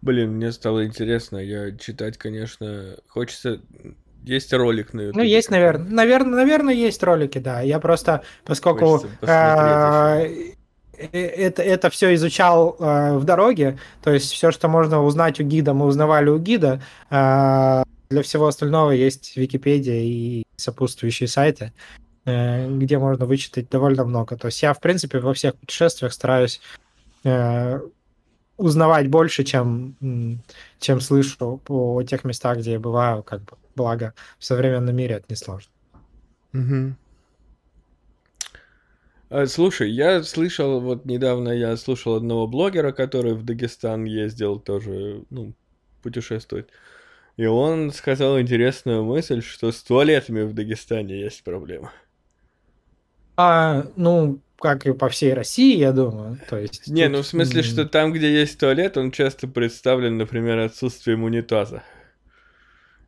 Блин, мне стало интересно. Я читать, конечно, хочется... Есть ролик на YouTube. Ну, есть, наверное. Наверное, наверное, есть ролики, да. Я просто, поскольку а, э, это, это все изучал э, в дороге, то есть все, что можно узнать у гида, мы узнавали у гида. Э, для всего остального есть Википедия и сопутствующие сайты, э, где можно вычитать довольно много. То есть я, в принципе, во всех путешествиях стараюсь э, узнавать больше, чем, чем слышу по тех местах, где я бываю, как бы, благо в современном мире это несложно. Угу. Слушай, я слышал, вот недавно я слушал одного блогера, который в Дагестан ездил тоже, ну, путешествовать. И он сказал интересную мысль, что с туалетами в Дагестане есть проблема. А, ну, как и по всей России, я думаю. То есть, Не, тут... ну в смысле, что там, где есть туалет, он часто представлен, например, отсутствием унитаза.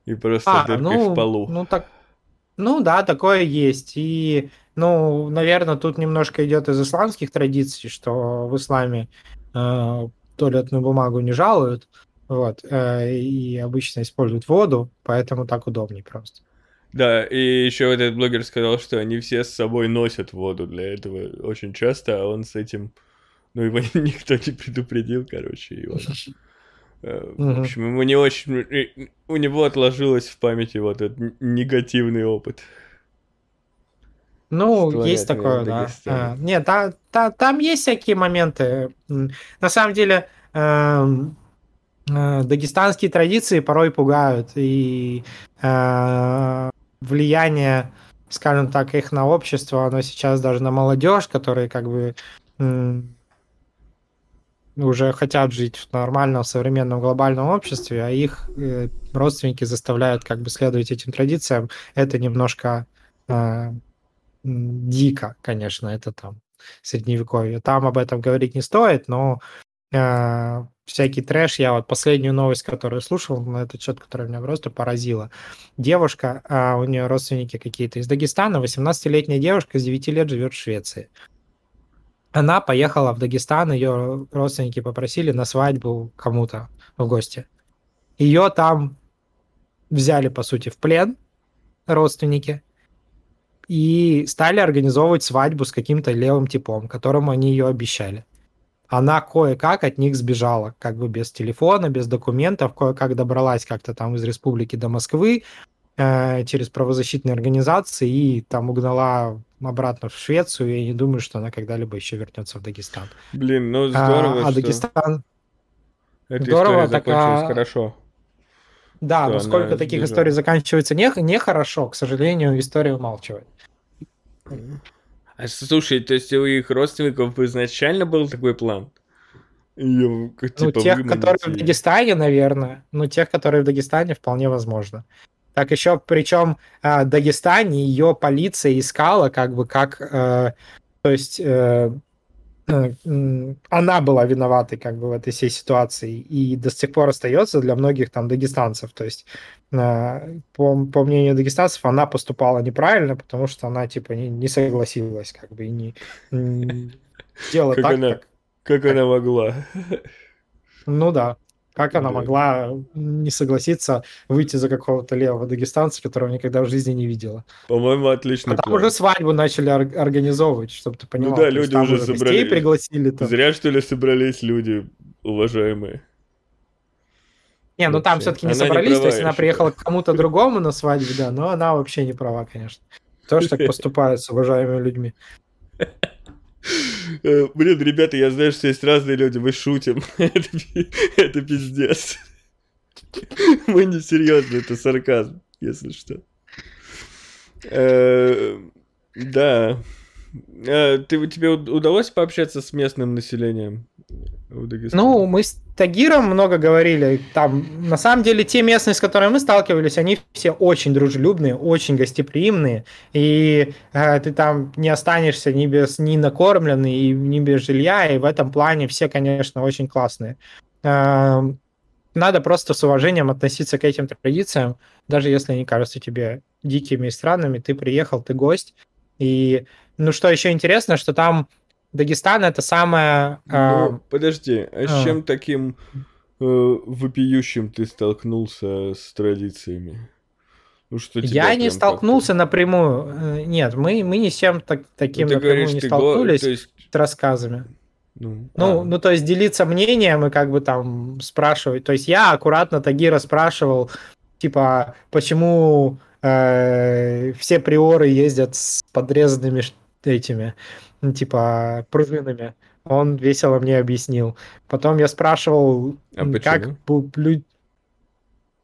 И просто а, дыркой ну, в полу. Ну, так... ну да, такое есть. И, ну, наверное, тут немножко идет из исламских традиций, что в исламе э, туалетную бумагу не жалуют. Вот. Э, и обычно используют воду, поэтому так удобнее просто. Да, и еще этот блогер сказал, что они все с собой носят воду для этого очень часто, а он с этим... Ну, его никто не предупредил, короче, и он... Э, в общем, ему не очень... У него отложилось в памяти вот этот негативный опыт. Ну, есть такое, да. А, нет, та, та, там есть всякие моменты. На самом деле, эм, Э, дагестанские традиции порой пугают, и э, влияние, скажем так, их на общество, оно сейчас даже на молодежь, которые как бы уже хотят жить в нормальном, современном, глобальном обществе, а их э, родственники заставляют как бы следовать этим традициям, это немножко э, дико, конечно, это там средневековье. Там об этом говорить не стоит, но э, всякий трэш. Я вот последнюю новость, которую слушал на этот счет, которая меня просто поразила. Девушка, а у нее родственники какие-то из Дагестана, 18-летняя девушка с 9 лет живет в Швеции. Она поехала в Дагестан, ее родственники попросили на свадьбу кому-то в гости. Ее там взяли, по сути, в плен родственники и стали организовывать свадьбу с каким-то левым типом, которому они ее обещали она кое-как от них сбежала, как бы без телефона, без документов, кое-как добралась как-то там из республики до Москвы э, через правозащитные организации и там угнала обратно в Швецию. Я не думаю, что она когда-либо еще вернется в Дагестан. Блин, ну здорово. А, а Дагестан... Эта здорово, закончилась а... хорошо. Да, но сколько таких сбежала. историй заканчивается не, нехорошо, к сожалению, история умалчивает. А слушай, то есть у их родственников изначально был такой план? Ее, ну, типа, ну, тех, которые в Дагестане, наверное. Ну, тех, которые в Дагестане, вполне возможно. Так еще, причем э, Дагестане ее полиция искала, как бы, как э, То есть э, э, она была виноватой как бы в этой всей ситуации и до сих пор остается для многих там дагестанцев. То есть э, по, по мнению дагестанцев она поступала неправильно, потому что она типа не, не согласилась как бы и не, не делала как так, она, как... Как она могла. Ну да. Как она могла не согласиться выйти за какого-то левого дагестанца, которого никогда в жизни не видела? По-моему, отличный А там план. уже свадьбу начали ор- организовывать, чтобы ты понимал. Ну да, То есть люди там уже гостей собрались. пригласили. Там. Зря, что ли, собрались люди уважаемые. Не, ну там Вообще. все-таки не Она не собрались, то права, есть я она приехала к кому-то другому на свадьбе, да, но она вообще не права, конечно. Тоже так поступают с уважаемыми людьми. Э, Блин, ребята, я знаю, что есть разные люди, мы шутим. Это, это пиздец. Мы не серьезно, это сарказм, если что. Э, Да. Э, Ты, тебе уд- удалось пообщаться с местным населением в Дагестане? Ну, мы с Тагиром много говорили. Там, на самом деле, те местные, с которыми мы сталкивались, они все очень дружелюбные, очень гостеприимные. И э, ты там не останешься ни без ни накормленный, и ни без жилья. И в этом плане все, конечно, очень классные. Эм, Надо просто с уважением относиться к этим традициям, даже если они кажутся тебе дикими и странными. Ты приехал, ты гость. И, ну, что еще интересно, что там Дагестан это самое... э, Ну, подожди, а с а. чем таким э, вопиющим ты столкнулся с традициями? Ну, что Я не столкнулся напрямую. э, Нет, мы, мы ни с чем так, как-то- таким Ну, напрямую говоришь, не столкнулись то есть, с рассказами. ну, Ну, а, ну, то есть делиться мнением и как бы там спрашивать. То есть я аккуратно Тагира спрашивал, типа, почему э, все приоры ездят с подрезанными этими, ну, типа, пружинами. Он весело мне объяснил. Потом я спрашивал, А почему? как лю-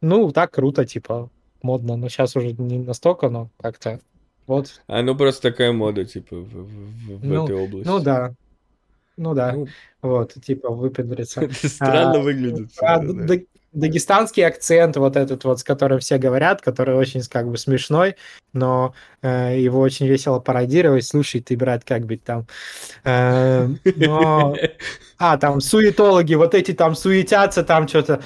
Ну, так круто, типа, модно. Но сейчас уже не настолько, но как-то вот. а, ну просто такая мода, типа, в, в- в Ну, этой области. Ну да. Ну да. Ну, Вот, типа, выпендриться. странно А, выглядит. А, всегда, да. Дагестанский акцент, вот этот вот, с которым все говорят, который очень как бы смешной, но э, его очень весело пародировать. Слушай, ты, брат, как быть там? Э, но- А, там суетологи, вот эти там суетятся, там что-то.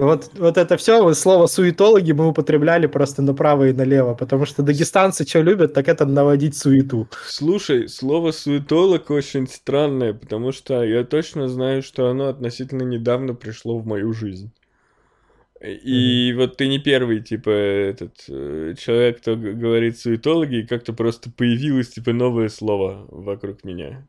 Вот, вот это все, слово суетологи мы употребляли просто направо и налево, потому что дагестанцы что любят, так это наводить суету. Слушай, слово суетолог очень странное, потому что я точно знаю, что оно относительно недавно пришло в мою жизнь. И вот ты не первый, типа, этот э, человек, кто говорит суетологи, и как-то просто появилось, типа, новое слово вокруг меня.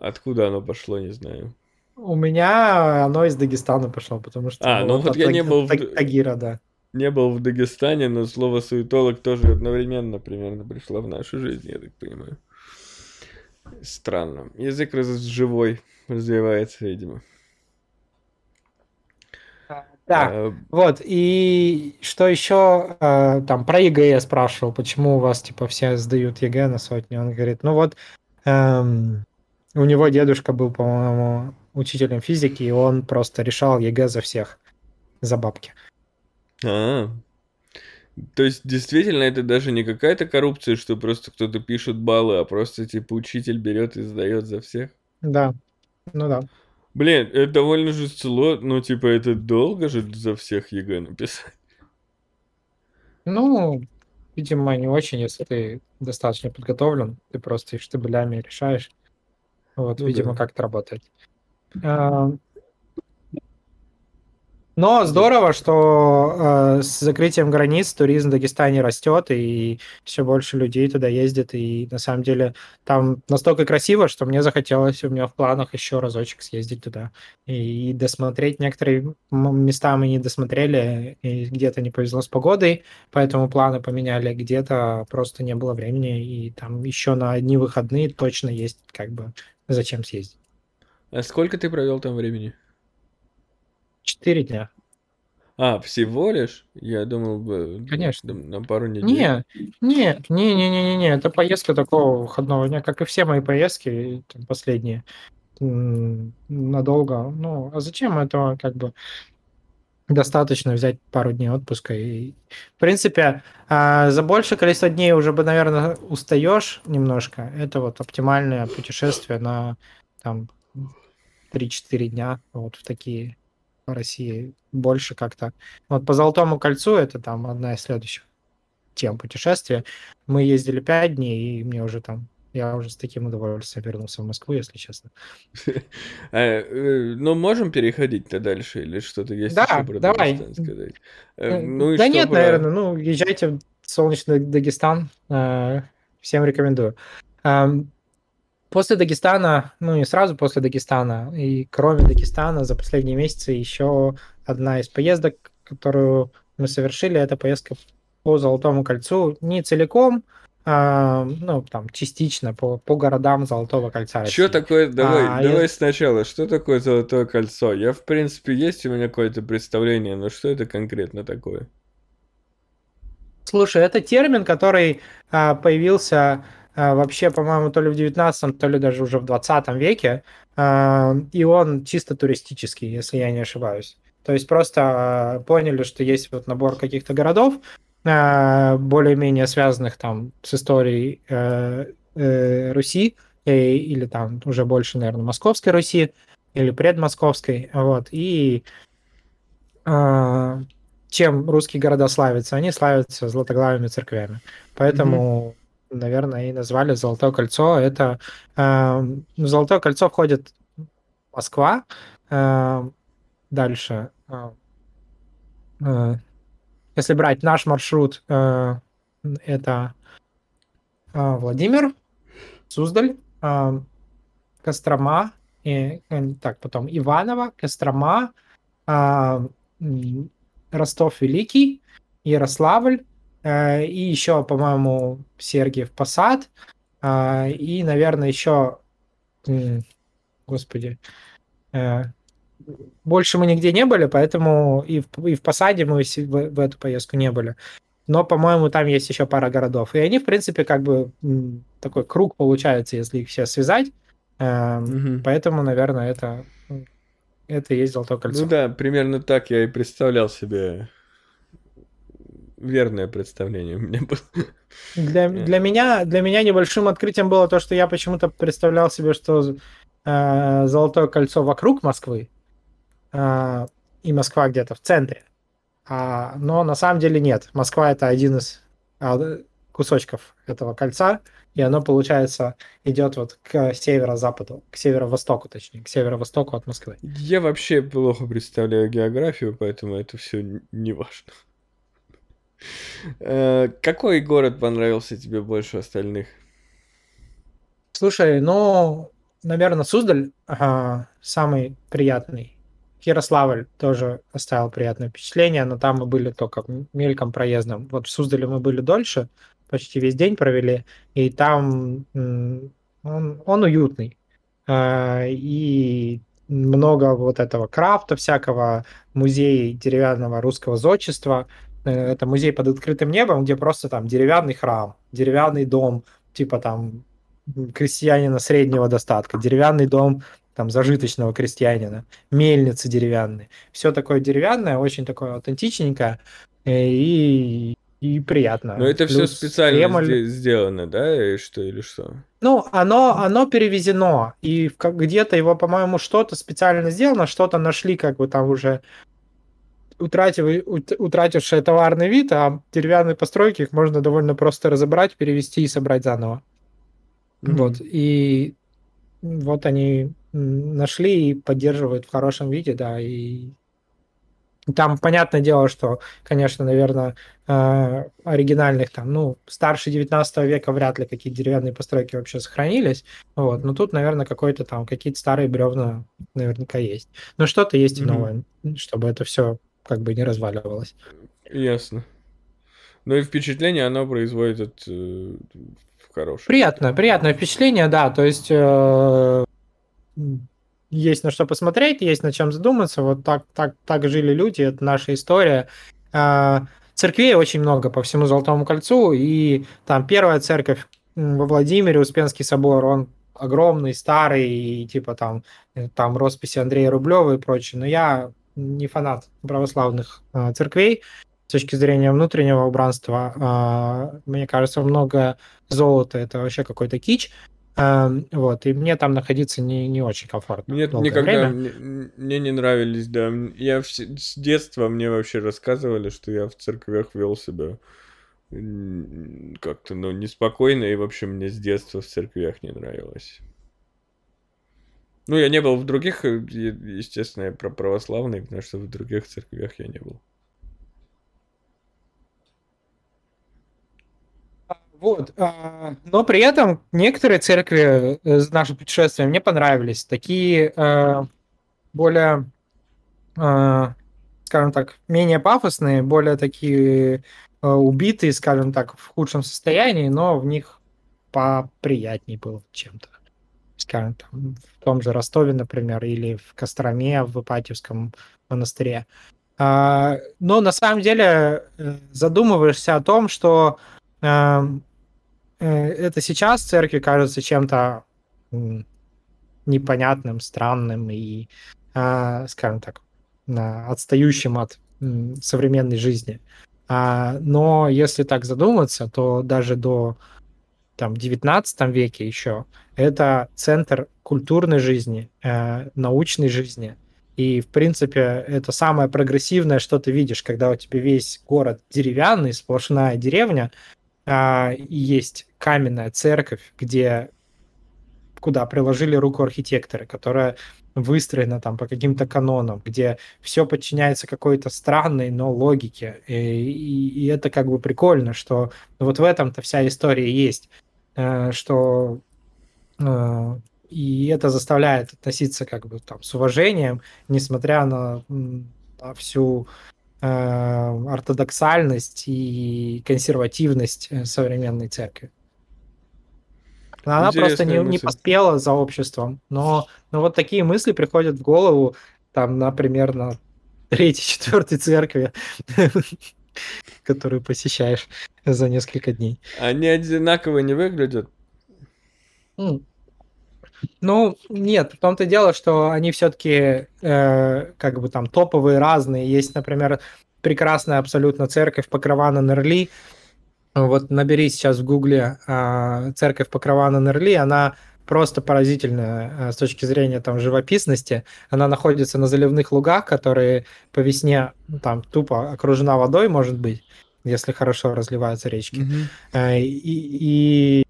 Откуда оно пошло, не знаю. У меня оно из Дагестана пошло, потому что... А, ну вот от я не был в Тагира, да. Не был в Дагестане, но слово суетолог тоже одновременно примерно пришло в нашу жизнь, я так понимаю. Странно. Язык раз живой развивается, видимо. Да, А, вот, и что еще, э, там, про ЕГЭ я спрашивал, почему у вас, типа, все сдают ЕГЭ на сотню, он говорит, ну вот, эм, у него дедушка был, по-моему, учителем физики, и он просто решал ЕГЭ за всех, за бабки. А, то есть действительно это даже не какая-то коррупция, что просто кто-то пишет баллы, а просто типа учитель берет и сдает за всех. Да, ну да. Блин, это довольно тяжело, ну типа это долго же за всех ЕГЭ написать. Ну, видимо, не очень, если ты достаточно подготовлен, ты просто их штабелями решаешь. Вот, Ну видимо, да. как это работает. А, Но здорово, что э, с закрытием границ туризм в Дагестане растет, и все больше людей туда ездит. И на самом деле там настолько красиво, что мне захотелось, у меня в планах еще разочек съездить туда. И досмотреть некоторые места мы не досмотрели, и где-то не повезло с погодой, поэтому планы поменяли, где-то просто не было времени, и там еще на одни выходные точно есть как бы зачем съездить. А сколько ты провел там времени? Четыре дня. А, всего лишь? Я думал бы Конечно. на, пару недель. Не, не, не, не, не, не, не, это поездка такого выходного дня, как и все мои поездки там, последние надолго. Ну, а зачем это как бы достаточно взять пару дней отпуска. И, в принципе, а, за большее количество дней уже бы, наверное, устаешь немножко. Это вот оптимальное путешествие на там 3-4 дня вот в такие России. Больше как-то. Вот по Золотому кольцу это там одна из следующих тем путешествия. Мы ездили 5 дней, и мне уже там я уже с таким удовольствием вернулся в Москву, если честно. А, э, ну, можем переходить-то дальше, или что-то есть еще про. Дагестан сказать? Э, Э, Ну Да нет, наверное, ну, езжайте в солнечный Дагестан. Всем рекомендую. После Дагестана, ну не сразу после Дагестана, и кроме Дагестана за последние месяцы еще одна из поездок, которую мы совершили, это поездка по Золотому кольцу. Не целиком, а, ну там частично по, по городам Золотого кольца Что такое, давай, А, давай я- сначала, что такое Золотое кольцо? Я, в принципе, есть у меня какое-то представление, но что это конкретно такое? Слушай, это термин, который а, появился вообще, по-моему, то ли в 19 то ли даже уже в 20 веке, а, и он чисто туристический, если я не ошибаюсь. То есть просто а, поняли, что есть вот набор каких-то городов, а, более-менее связанных там с историей э, э, Руси, э, или там уже больше, наверное, Московской Руси, или предмосковской, вот, и а, чем русские города славятся? Они славятся золотоглавыми церквями. Поэтому, наверное, и назвали Золотое кольцо. Это а, в Золотое кольцо входит Москва, а, дальше. а, а, Если брать наш маршрут, а, это а, Владимир, Суздаль, а, Кострома, и, э, так, потом Иваново, Кострома, а, м, Ростов Великий, Ярославль, э, и еще, по-моему, Сергиев Посад, а, и, наверное, еще, господи, э, больше мы нигде не были, поэтому и в, и в Посаде мы в, в эту поездку не были. Но, по-моему, там есть еще пара городов. И они, в принципе, как бы такой круг получается, если их все связать. Мгм. Поэтому, наверное, это, это есть Золотое кольцо. Ну да, примерно так я и представлял себе. Верное представление у меня было. Для, для, меня, для меня небольшим открытием было то, что я почему-то представлял себе, что э, Золотое кольцо вокруг Москвы, э, и Москва где-то в центре. А, но на самом деле нет. Москва это один из а, кусочков этого кольца, и оно, получается, идет вот к северо-западу, к северо-востоку, точнее, к северо-востоку от Москвы. Я вообще плохо представляю географию, поэтому это все не важно. Э, Какой город понравился тебе больше остальных? Слушай, ну, наверное, Суздаль самый приятный. Ярославль тоже оставил приятное впечатление, но там мы были только мельком проездом. Вот в Суздале мы были дольше, почти весь день провели, и там он, он уютный. А, И много вот этого крафта всякого, музей деревянного русского зодчества. Это музей под открытым небом, где просто там деревянный храм, деревянный дом, типа там крестьянина среднего достатка, деревянный дом там зажиточного крестьянина, мельницы деревянные. Все такое деревянное, очень такое аутентичненькое э, и, и приятно. Но это все Плюс специально Кремль. сде- сделано, да, и что или что? Ну, оно, оно перевезено, и где-то его, по-моему, что-то специально сделано, что-то нашли, как бы там уже утратив, ут- утратившие товарный вид, а деревянные постройки их можно довольно просто разобрать, перевести и собрать заново. Вот, и вот они нашли и поддерживают в хорошем виде, да, и там понятное дело, что, конечно, наверное, э, оригинальных там, ну, старше 19 века вряд ли какие деревянные постройки вообще сохранились, вот, но тут, наверное, какой-то там, какие-то старые бревна наверняка есть. Но что-то есть и Мгм. новое, чтобы это все как бы не разваливалось. Ясно. Ну и впечатление оно производит от, э, хорошее. Приятно, приятное впечатление, да, то есть э, есть на что посмотреть, есть над чем задуматься, вот так, так, так жили люди, это наша история. А, Церквей очень много по всему Золотому кольцу, и там первая церковь во Владимире, Успенский собор, он огромный, старый, и типа там, э, там росписи Андрея Рублева и прочее, но я не фанат православных э, церквей с точки зрения внутреннего убранства. Э, мне кажется, много золота это вообще какой-то кич. Э, вот, и мне там находиться не, не очень комфортно. Мне никогда мне, мне не нравились, да. Я в, с детства мне вообще рассказывали, что я в церквях вел себя как-то, ну, неспокойно, и вообще мне с детства в церквях не нравилось. Ну, я не был в других, э, естественно, я про православные, потому что в других церквях я не был. Вот. А, но при этом некоторые церкви с э, нашим путешествием мне понравились. Такие э, более, скажем так, менее пафосные, более такие убитые, скажем так, в худшем состоянии, но в них поприятнее было чем-то скажем, там, в том же Ростове, например, или в Костроме, в Ипатьевском монастыре. А, но на самом деле э, задумываешься о том, что эм, э, это сейчас церкви кажется чем-то непонятным, странным и, а, скажем так, отстающим от современной жизни. А, но если так задуматься, то даже до там, 19 веке еще, это центр культурной жизни, э, научной жизни. И, в принципе, это самое прогрессивное, что ты видишь, когда у тебя весь город деревянный, сплошная деревня, э, и есть каменная церковь, где куда приложили руку архитекторы, которая выстроена там по каким-то канонам, где все подчиняется какой-то странной, но логике. И, и, и это как бы прикольно, что вот в этом-то вся история есть, э, что э, и это заставляет относиться как бы там с уважением, несмотря на, на всю э, ортодоксальность и консервативность э, современной церкви. Она Интересная просто не, не поспела за обществом. Но, но вот такие мысли приходят в голову, там, например, на третьей, четвертой церкви, которую посещаешь за несколько дней. Они одинаково не выглядят? Ну, нет, в том-то дело, что они все-таки э, как бы там топовые, разные. Есть, например, прекрасная абсолютно церковь Покрована Нерли, вот набери сейчас в гугле э, церковь Покрована Нерли, она просто поразительная э, с точки зрения там живописности. Она находится на заливных лугах, которые по весне там тупо окружена водой, может быть, если хорошо разливаются речки. Mm-hmm. И, и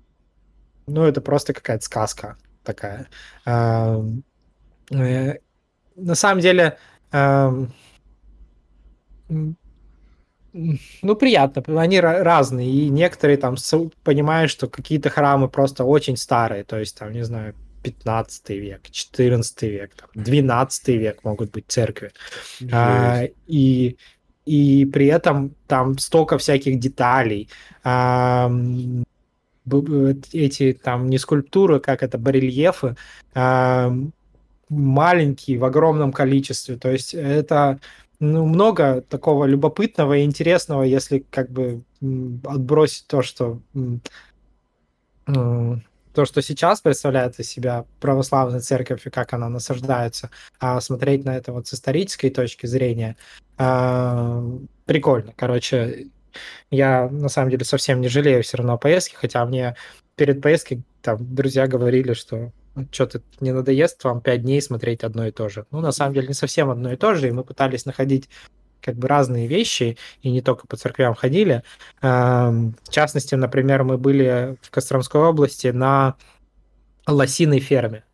ну это просто какая-то сказка такая. Э, э, на самом деле э, ну, приятно. Они разные. И некоторые там понимают, что какие-то храмы просто очень старые. То есть, там, не знаю, 15 век, 14 век, там, 12 век могут быть церкви. А, и, и при этом там столько всяких деталей. А, эти там не скульптуры, как это, барельефы, а, маленькие в огромном количестве. То есть это ну, много такого любопытного и интересного, если как бы отбросить то, что то, что сейчас представляет из себя православная церковь и как она насаждается, а смотреть на это вот с исторической точки зрения, э, прикольно. Короче, я на самом деле совсем не жалею все равно о поездке, хотя мне перед поездкой там друзья говорили, что что-то не надоест вам пять дней смотреть одно и то же. Ну, на самом деле, не совсем одно и то же, и мы пытались находить как бы разные вещи, и не только по церквям ходили. В частности, например, мы были в Костромской области на лосиной ферме.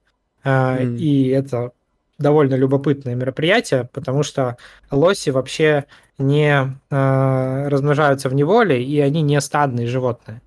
Mm. И это довольно любопытное мероприятие, потому что лоси вообще не размножаются в неволе, и они не стадные животные.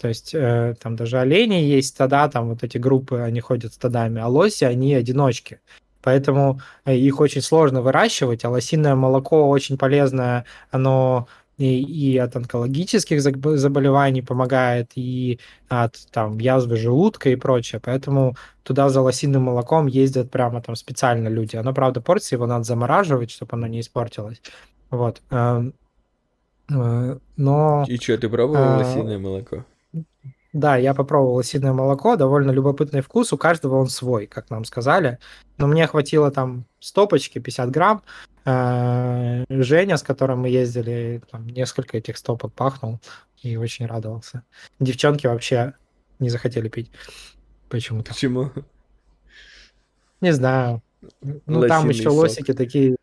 То есть э, там даже олени есть стада, там вот эти группы, они ходят стадами, а лоси, они одиночки. Поэтому э, их очень сложно выращивать, а лосиное молоко очень полезное, оно и, и от онкологических заболеваний помогает, и от там язвы желудка и прочее. Поэтому туда за лосиным молоком ездят прямо там специально люди. Оно, правда, портится, его надо замораживать, чтобы оно не испортилось. Вот. Эм, э, но... И что, ты пробовал а... лосиное молоко? Да, я попробовал лосиное молоко, довольно любопытный вкус, у каждого он свой, как нам сказали. Но мне хватило там стопочки, 50 грамм. Э, Женя, с которым мы ездили, там несколько этих стопок пахнул и очень радовался. Девчонки вообще не захотели пить почему-то. Почему? Не знаю. Ну, там Лосиный еще сок. лосики такие,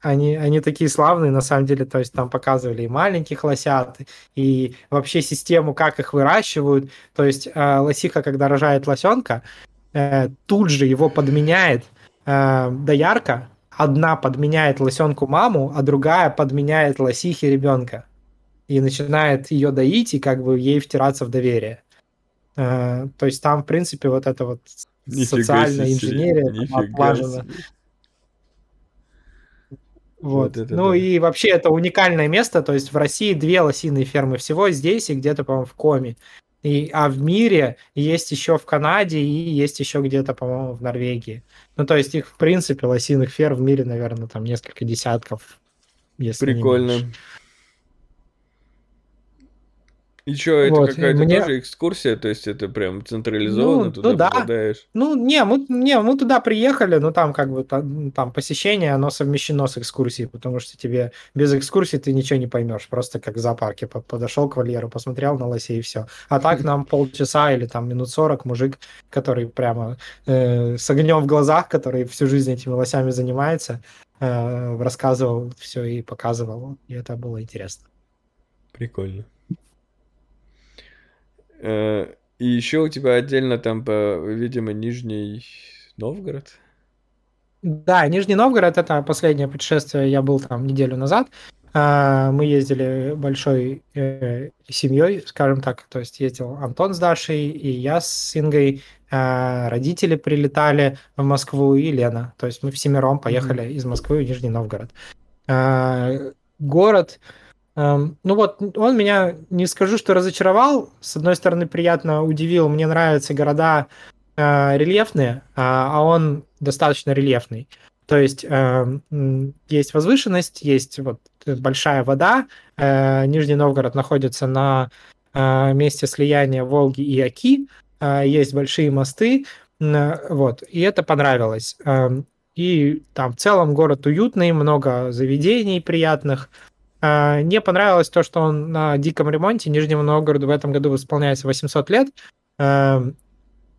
они, они такие славные, на самом деле, то есть там показывали и маленьких лосят, и вообще систему, как их выращивают. То есть э, лосиха, когда рожает лосенка, э, тут же его подменяет э, доярка, одна подменяет лосенку маму, а другая подменяет лосихе ребенка. И начинает ее доить, и как бы ей втираться в доверие. Э, то есть там, в принципе, вот это вот Нифига социальная себе, инженерия отлажена. себе. Вот. Вот это ну да. и вообще это уникальное место, то есть в России две лосиные фермы всего здесь и где-то, по-моему, в Коми. И, а в мире есть еще в Канаде и есть еще где-то, по-моему, в Норвегии. Ну, то есть их, в принципе, лосиных ферм в мире, наверное, там несколько десятков. Если не Прикольно. И что, это Вот, какая-то мне- тоже экскурсия? То есть это прям централизованно Ну, туда ну да. попадаешь? Ну, не мы, не, мы туда приехали, но там как бы там, там посещение, оно совмещено с экскурсией, потому что тебе без экскурсии ты ничего не поймешь, просто как в зоопарке По- подошел к вольеру, посмотрел на лосей и все. А так нам полчаса или там минут 40 мужик, который прямо э, с огнем в глазах, который всю жизнь этими лосями занимается, э, рассказывал все и показывал, и это было интересно. Прикольно. Э, И еще у тебя отдельно там, по, видимо, Нижний Новгород? Да, Нижний Новгород это последнее путешествие. Я был там неделю назад. А, Мы ездили большой э, семьей, скажем так. То есть ездил Антон с Дашей, и я с Ингой. А, Родители прилетали в Москву, и Лена. То есть мы всемиром поехали из Москвы в Нижний Новгород. А, Город, ну вот, он меня, не скажу, что разочаровал. С одной стороны, приятно удивил. Мне нравятся города э, рельефные, а а он достаточно рельефный. То есть э, есть возвышенность, есть вот большая вода. Э, Нижний Новгород находится на э, месте слияния Волги и Оки. Э, Есть большие мосты. М, Вот. И это понравилось. Эм, И там в целом город уютный, много заведений приятных. Э, Мне понравилось то, что он на диком ремонте. Нижнему Новгороду в этом году исполняется 800 лет. Эм,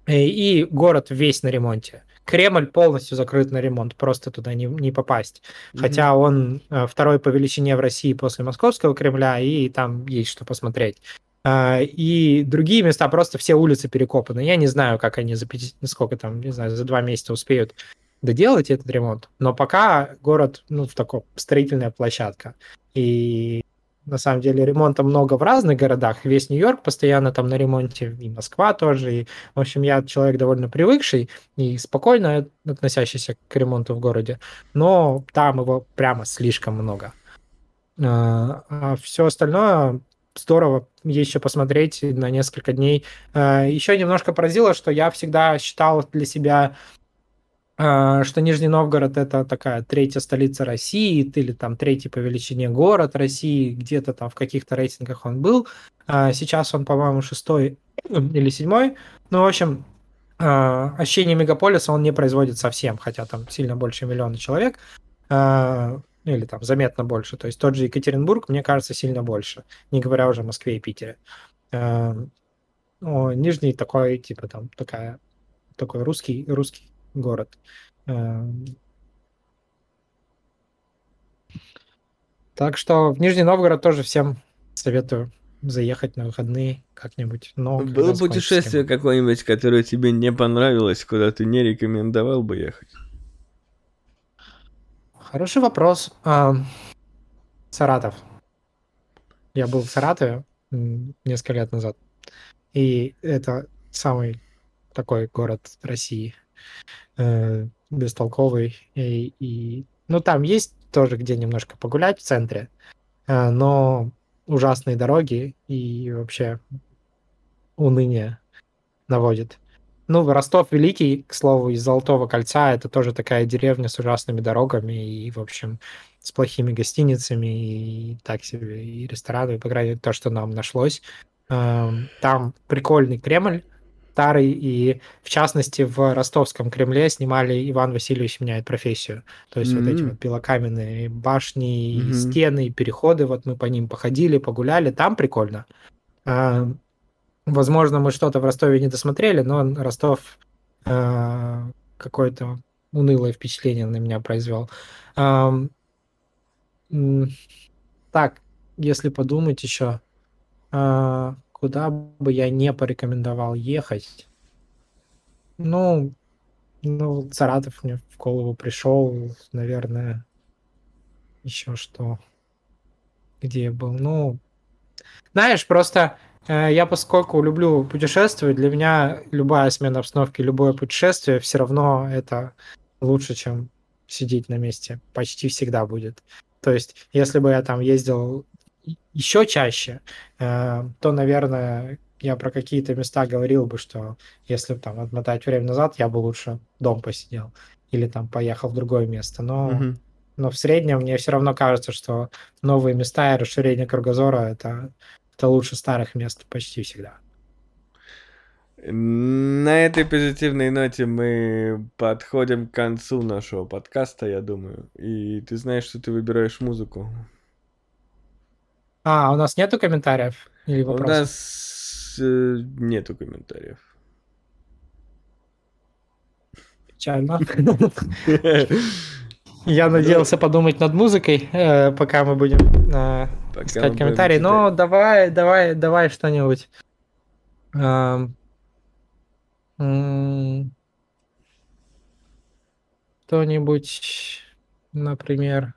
и- город весь на ремонте. Кремль полностью закрыт на ремонт, просто туда не, не попасть. Хотя он э, второй по величине в России после Московского Кремля, и там есть что посмотреть. А, И другие места просто все улицы перекопаны. Я не знаю, как они за пяти- сколько там, не знаю, за два месяца успеют доделать этот ремонт. Но пока город, ну, в такой строительная площадка. И на самом деле ремонта много в разных городах. Весь Нью-Йорк постоянно там на ремонте, и Москва тоже. И, в общем, я человек довольно привыкший и спокойно относящийся к ремонту в городе. Но там его прямо слишком много. А все остальное здорово еще посмотреть на несколько дней. А, Еще немножко поразило, что я всегда считал для себя а, что Нижний Новгород это такая третья столица России, или там третий по величине город России, где-то там в каких-то рейтингах он был. А Сейчас он, по-моему, шестой или седьмой. Ну, в общем, а, ощущение мегаполиса он не производит совсем, хотя там сильно больше миллиона человек, а, или там заметно больше. То есть тот же Екатеринбург, мне кажется, сильно больше, не говоря уже о Москве и Питере. А, ну, Нижний такой, типа там такая, такой русский, русский город. Эм. Так что в Нижний Новгород тоже всем советую заехать на выходные как-нибудь. Но когда Было путешествие какое-нибудь, которое тебе не понравилось, куда ты не рекомендовал бы ехать? Хороший вопрос. Ам, Саратов. Я был в Саратове несколько лет назад. И это самый такой город России. Э, бестолковый. И, и- ну, там есть тоже где немножко погулять в центре, э, но ужасные дороги и вообще уныние наводит. Ну, Ростов Великий, к слову, из Золотого кольца, это тоже такая деревня с ужасными дорогами и, в общем, с плохими гостиницами и так себе, и ресторанами, по крайней мере, то, что нам нашлось. Эм, там прикольный Кремль старый, и в частности в ростовском Кремле снимали «Иван Васильевич меняет профессию». То есть вот эти вот белокаменные башни, и Мгм. стены, и переходы, вот мы по ним походили, погуляли, там прикольно. А, Возможно, мы что-то в Ростове не досмотрели, но Ростов а, какое-то унылое впечатление на меня произвел. М, Так, если подумать еще, а, куда бы я не порекомендовал ехать? Ну, ну, Саратов мне в голову пришел, наверное, еще что, где я был. Ну, знаешь, просто э, я поскольку люблю путешествовать, для меня любая смена обстановки, любое путешествие все равно это лучше, чем сидеть на месте. Почти всегда будет. То есть, если бы я там ездил еще чаще, э, то, наверное, я про какие-то места говорил бы, что если там отмотать время назад, я бы лучше дом посидел или там поехал в другое место. Но, Мгм. но в среднем мне все равно кажется, что новые места и расширение кругозора это, это лучше старых мест почти всегда. На этой позитивной ноте мы подходим к концу нашего подкаста, я думаю. И ты знаешь, что ты выбираешь музыку. А, у нас нету комментариев или У вопросов? нас э, нету комментариев. Печально. Я надеялся подумать над музыкой, э, пока мы будем э, искать комментарии. Но давай, давай, давай что-нибудь. Что-нибудь, например,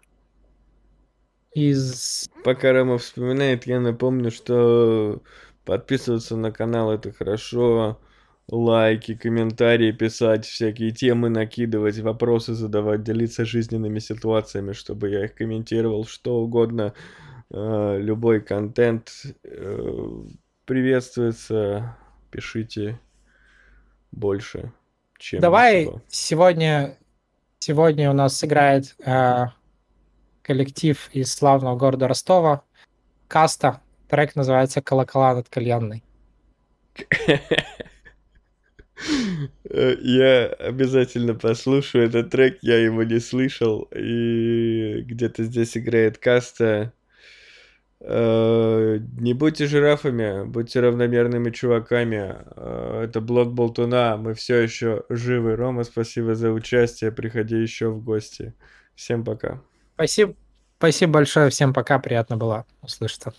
из... Пока Рома вспоминает, я напомню, что подписываться на канал это хорошо, лайки, комментарии писать, всякие темы накидывать, вопросы задавать, делиться жизненными ситуациями, чтобы я их комментировал, что угодно, э, любой контент э, приветствуется, пишите больше, чем Давай сегодня, сегодня у нас сыграет э, коллектив из славного города Ростова, Каста. Трек называется «Колокола над кальянной». Я обязательно послушаю этот трек, я его не слышал, и где-то здесь играет каста. Э, Не будьте жирафами, будьте равномерными чуваками. Э, Это блог Болтуна, мы все еще живы. Рома, спасибо за участие, приходи еще в гости. Всем пока. Спасибо, спасибо большое, всем пока, приятно было услышаться.